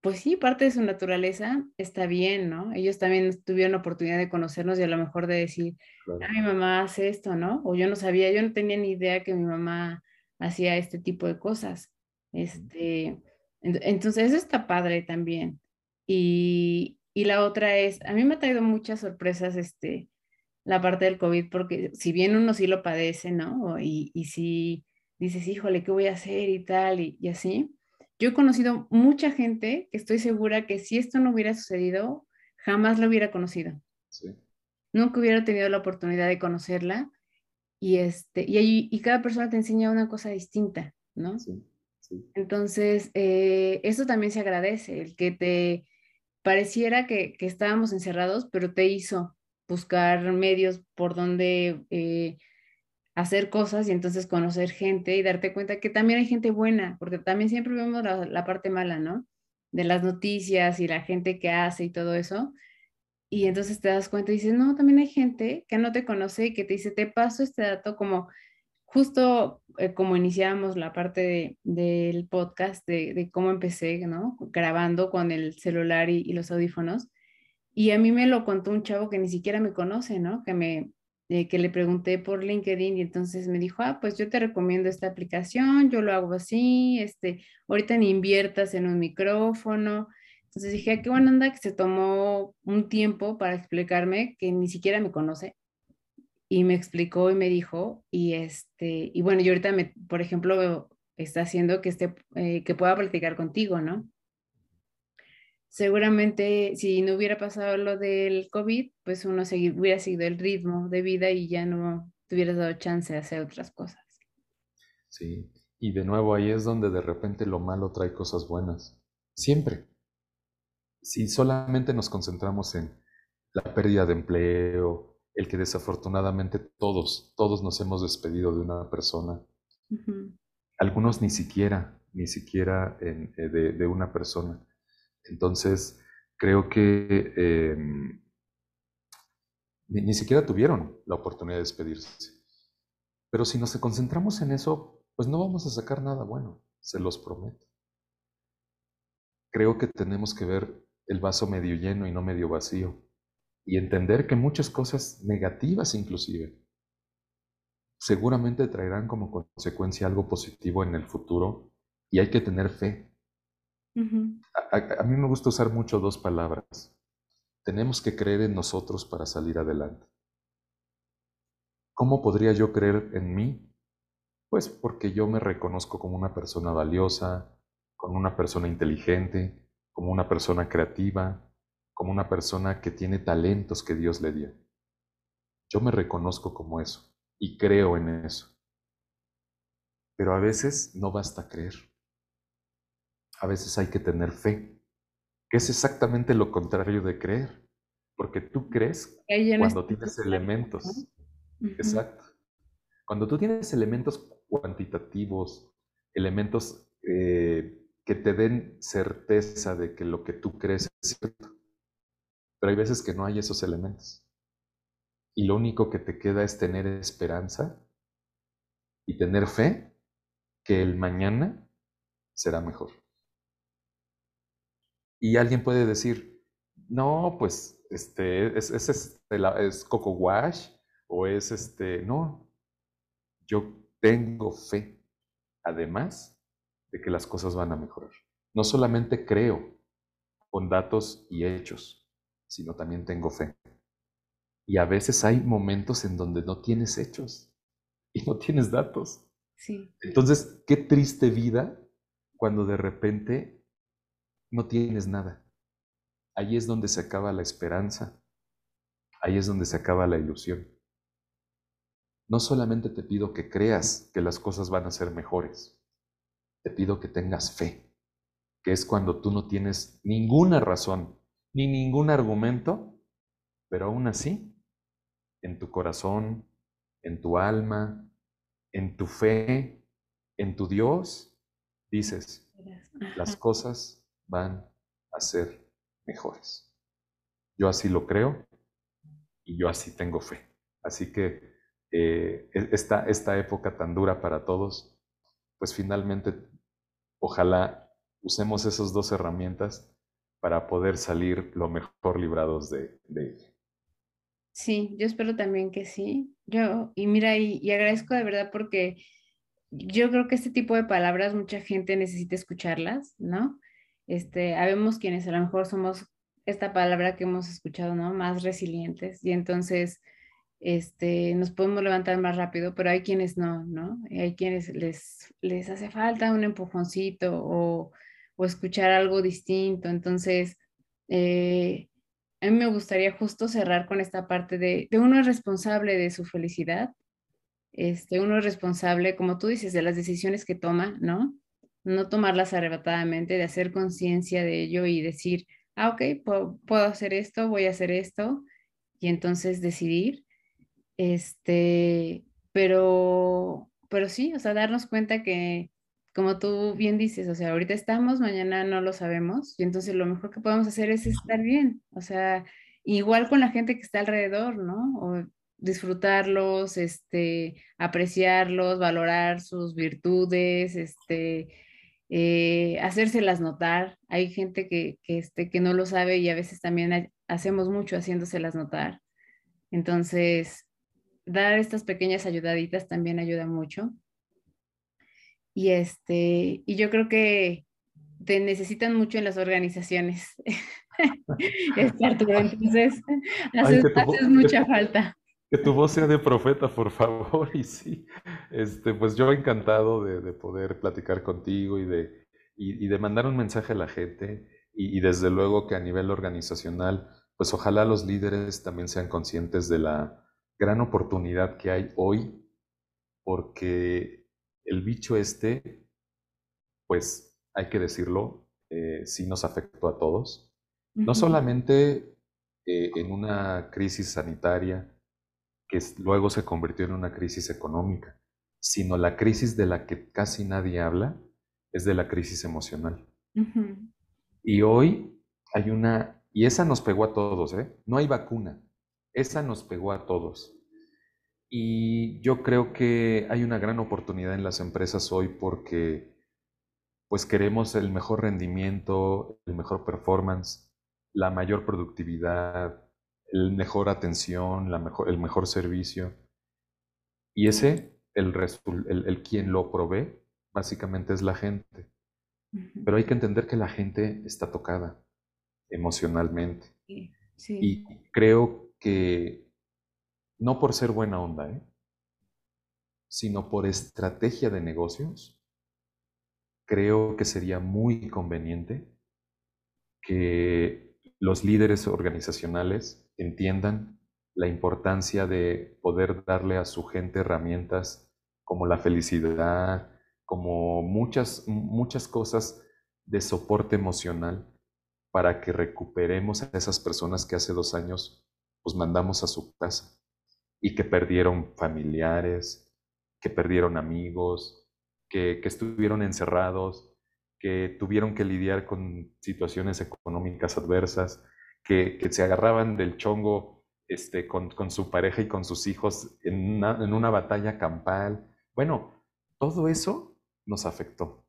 pues sí, parte de su naturaleza está bien, ¿no? Ellos también tuvieron la oportunidad de conocernos y a lo mejor de decir, ah, mi mamá hace esto, ¿no? O yo no sabía, yo no tenía ni idea que mi mamá hacía este tipo de cosas. Este, entonces, eso está padre también. Y, y, la otra es, a mí me ha traído muchas sorpresas este, la parte del COVID, porque si bien uno sí lo padece, ¿no? Y, y si dices, híjole, ¿qué voy a hacer y tal? Y, y, así. Yo he conocido mucha gente que estoy segura que si esto no hubiera sucedido, jamás lo hubiera conocido. Nunca hubiera tenido la oportunidad de conocerla. Y, este, y, y cada persona te enseña una cosa distinta. ¿no? Sí, Entonces, eh, eso también se agradece, el que te pareciera que, estábamos encerrados, pero te hizo buscar medios por donde eh, hacer cosas y entonces conocer gente y darte cuenta que también hay gente buena, porque también siempre vemos la, parte mala, ¿no? De las noticias y la gente que hace y todo eso, y entonces te das cuenta y dices, no, también hay gente que no te conoce y que te dice, te paso este dato como justo eh, como iniciamos la parte del podcast de, cómo empecé, ¿no? Grabando con el celular y, los audífonos. Y a mí me lo contó un chavo que ni siquiera me conoce, ¿no? Que me, eh, que le pregunté por LinkedIn y entonces me dijo, ah, pues yo te recomiendo esta aplicación, yo lo hago así, este, ahorita ni inviertas en un micrófono, entonces dije, ah, qué buena onda que se tomó un tiempo para explicarme que ni siquiera me conoce. Y me explicó y me dijo, y este, y bueno, yo ahorita me, por ejemplo, está haciendo que esté, eh, que pueda platicar contigo, ¿no? Seguramente si no hubiera pasado lo del COVID, pues uno hubiera seguido el ritmo de vida y ya no te hubieras dado chance de hacer otras cosas. Sí, y de nuevo ahí es donde de repente lo malo trae cosas buenas. Siempre si solamente nos concentramos en la pérdida de empleo, el que desafortunadamente todos, todos nos hemos despedido de una persona, algunos ni siquiera, ni siquiera eh, de, una persona. Entonces, creo que em, ni, siquiera tuvieron la oportunidad de despedirse. Pero si nos concentramos en eso, pues no vamos a sacar nada bueno, se los prometo. Creo que tenemos que ver el vaso medio lleno y no medio vacío. Y entender que muchas cosas negativas inclusive seguramente traerán como consecuencia algo positivo en el futuro y hay que tener fe. A, mí me gusta usar mucho dos palabras. Tenemos que creer en nosotros para salir adelante. ¿Cómo podría yo creer en mí? Pues porque yo me reconozco como una persona valiosa, como una persona inteligente, como una persona creativa, como una persona que tiene talentos que Dios le dio. Yo me reconozco como eso y creo en eso. Pero a veces no basta creer. A veces hay que tener fe, que es exactamente lo contrario de creer, porque tú crees cuando tienes elementos. Exacto. Cuando tú tienes elementos cuantitativos, elementos eh, que te den certeza de que lo que tú crees es cierto. Pero hay veces que no hay esos elementos. Y lo único que te queda es tener esperanza y tener fe que el mañana será mejor. Y alguien puede decir, no, pues este, es, es, es, es Coco Wash o es este, no, yo tengo fe. Además, de que las cosas van a mejorar. No solamente creo con datos y hechos, sino también tengo fe. Y a veces hay momentos en donde no tienes hechos y no tienes datos. Sí. Entonces, qué triste vida cuando de repente no tienes nada. Ahí es donde se acaba la esperanza. Ahí es donde se acaba la ilusión. No solamente te pido que creas que las cosas van a ser mejores, te pido que tengas fe, que es cuando tú no tienes ninguna razón ni ningún argumento, pero aún así, en tu corazón, en tu alma, en tu fe, en tu Dios, dices, las cosas van a ser mejores. Yo así lo creo y yo así tengo fe. Así que eh, e-, esta, esta época tan dura para todos, pues finalmente ojalá usemos esas dos herramientas para poder salir lo mejor librados de, ella. Sí, yo espero también que sí. Yo, y mira, y, agradezco de verdad porque yo creo que este tipo de palabras mucha gente necesita escucharlas, ¿no? Este, habemos quienes a lo mejor somos esta palabra que hemos escuchado, ¿no? Más resilientes. Y entonces, este, nos podemos levantar más rápido, pero hay quienes no, ¿no? Hay quienes les, les hace falta un empujoncito o, o escuchar algo distinto. Entonces, eh, a mí me gustaría justo cerrar con esta parte de, de uno es responsable de su felicidad este, uno es responsable, como tú dices, de las decisiones que toma, ¿no? No tomarlas arrebatadamente, de hacer conciencia de ello y decir, ah, ok, puedo, puedo, hacer esto, voy a hacer esto, y entonces decidir. Este, pero, pero sí, o sea, darnos cuenta que, como tú bien dices, o sea, ahorita estamos, mañana no lo sabemos, y entonces lo mejor que podemos hacer es estar bien, o sea, igual con la gente que está alrededor, ¿no? O disfrutarlos, este, apreciarlos, valorar sus virtudes, este, eh, hacérselas notar. Hay gente que, que, este, que no lo sabe y a veces también hacemos mucho haciéndoselas notar. Entonces, dar estas pequeñas ayudaditas también ayuda mucho. Y este, y yo creo que te necesitan mucho en las organizaciones. entonces haces, mucha falta. Que tu voz sea de profeta, por favor, y sí, este, pues yo encantado de, poder platicar contigo y de, y, de mandar un mensaje a la gente. Y, y desde luego que a nivel organizacional, pues ojalá los líderes también sean conscientes de la gran oportunidad que hay hoy, porque el bicho este, pues hay que decirlo, eh, sí nos afectó a todos, no solamente eh, en una crisis sanitaria que luego se convirtió en una crisis económica, sino la crisis de la que casi nadie habla es de la crisis emocional. Y hoy hay una, y esa nos pegó a todos, ¿eh? No hay vacuna, esa nos pegó a todos. Y yo creo que hay una gran oportunidad en las empresas hoy porque pues queremos el mejor rendimiento, el mejor performance, la mayor productividad, el mejor atención, la mejor, el mejor servicio. Y ese, el, el, el quien lo provee, básicamente es la gente. Pero hay que entender que la gente está tocada emocionalmente. Y creo que no por ser buena onda, ¿eh? sino por estrategia de negocios, creo que sería muy conveniente que los líderes organizacionales entiendan la importancia de poder darle a su gente herramientas como la felicidad, como muchas, muchas cosas de soporte emocional para que recuperemos a esas personas que hace dos años pues mandamos a su casa y que perdieron familiares, que perdieron amigos, que, estuvieron encerrados, que tuvieron que lidiar con situaciones económicas adversas, que, se agarraban del chongo este, con, su pareja y con sus hijos en una, en una batalla campal. Bueno, todo eso nos afectó.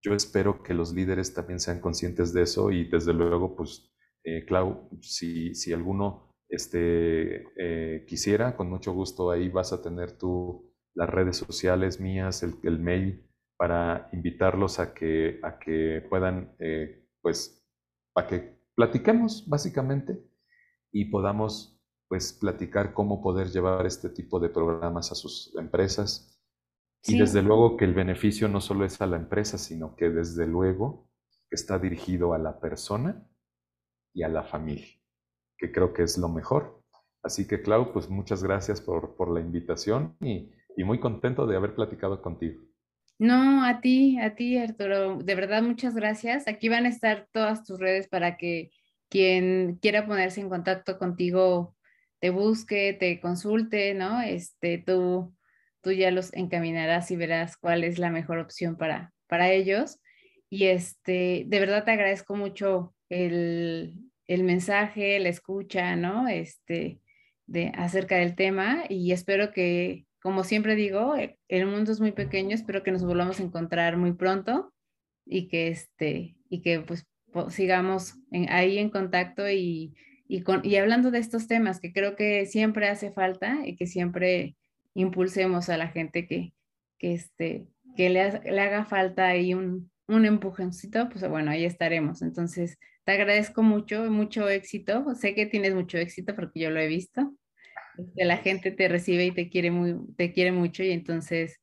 Yo espero que los líderes también sean conscientes de eso y desde luego, pues, eh, Clau, si, si alguno este, eh, quisiera, con mucho gusto ahí vas a tener tú las redes sociales mías, el, mail, para invitarlos a que, a que puedan, eh, pues, para que platiquemos básicamente y podamos, pues, platicar cómo poder llevar este tipo de programas a sus empresas. Y desde luego que el beneficio no solo es a la empresa, sino que desde luego está dirigido a la persona y a la familia que creo que es lo mejor. Así que, Clau, pues muchas gracias por, por la invitación y, y, muy contento de haber platicado contigo. No, a ti, a ti, Arturo. De verdad, muchas gracias. Aquí van a estar todas tus redes para que quien quiera ponerse en contacto contigo te busque, te consulte, ¿no? Este, tú, tú ya los encaminarás y verás cuál es la mejor opción para, para ellos. Y este, de verdad te agradezco mucho el, el mensaje, la escucha, ¿no? Este, de, acerca del tema y espero que, como siempre digo, e, el mundo es muy pequeño, espero que nos volvamos a encontrar muy pronto y que, este, y que pues sigamos ahí en contacto y, y, con, y hablando de estos temas que creo que siempre hace falta y que siempre impulsemos a la gente que, que, este, que le, le haga falta ahí un, un empujoncito, pues bueno, ahí estaremos. Entonces, te agradezco mucho, mucho éxito. Sé que tienes mucho éxito porque yo lo he visto. Que la gente te recibe y te quiere, muy, te quiere mucho y entonces,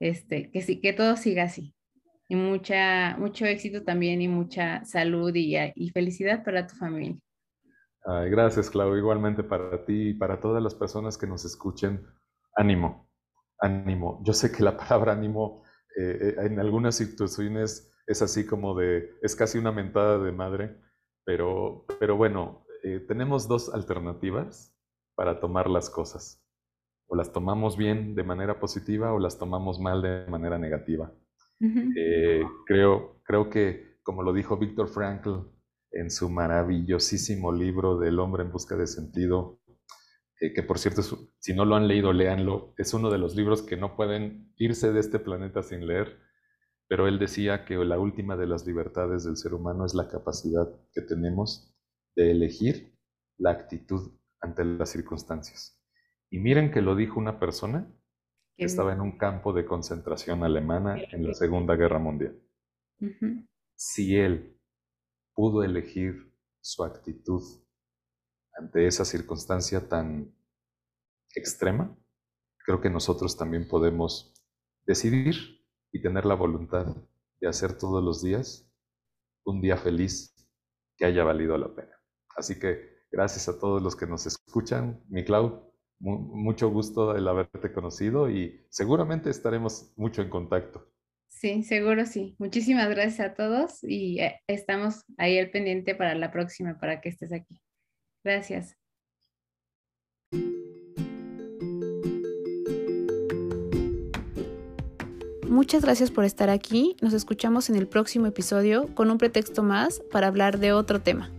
este, que sí, que todo siga así. Y mucha, mucho éxito también y mucha salud y, y felicidad para tu familia. gracias, Clau. Igualmente para ti y para todas las personas que nos escuchen. Ánimo. ánimo. Yo sé que la palabra ánimo eh, eh, en algunas situaciones es así como de, es casi una mentada de madre, pero, pero bueno, eh, tenemos dos alternativas para tomar las cosas. O las tomamos bien de manera positiva o las tomamos mal de manera negativa. creo, creo que, como lo dijo Víctor Frankl en su maravillosísimo libro del hombre en busca de sentido, que por cierto, si no lo han leído, léanlo. Es uno de los libros que no pueden irse de este planeta sin leer, pero él decía que la última de las libertades del ser humano es la capacidad que tenemos de elegir la actitud ante las circunstancias. Y miren que lo dijo una persona que estaba en un campo de concentración alemana en la Segunda Guerra Mundial. Si él pudo elegir su actitud ante esa circunstancia tan extrema, creo que nosotros también podemos decidir y tener la voluntad de hacer todos los días un día feliz que haya valido la pena. Así que gracias a todos los que nos escuchan, mi Clau, mucho gusto el haberte conocido y seguramente estaremos mucho en contacto. Sí, seguro sí. Muchísimas gracias a todos y eh, estamos ahí al pendiente para la próxima, para que estés aquí. Gracias. Muchas gracias por estar aquí. Nos escuchamos en el próximo episodio con un pretexto más para hablar de otro tema.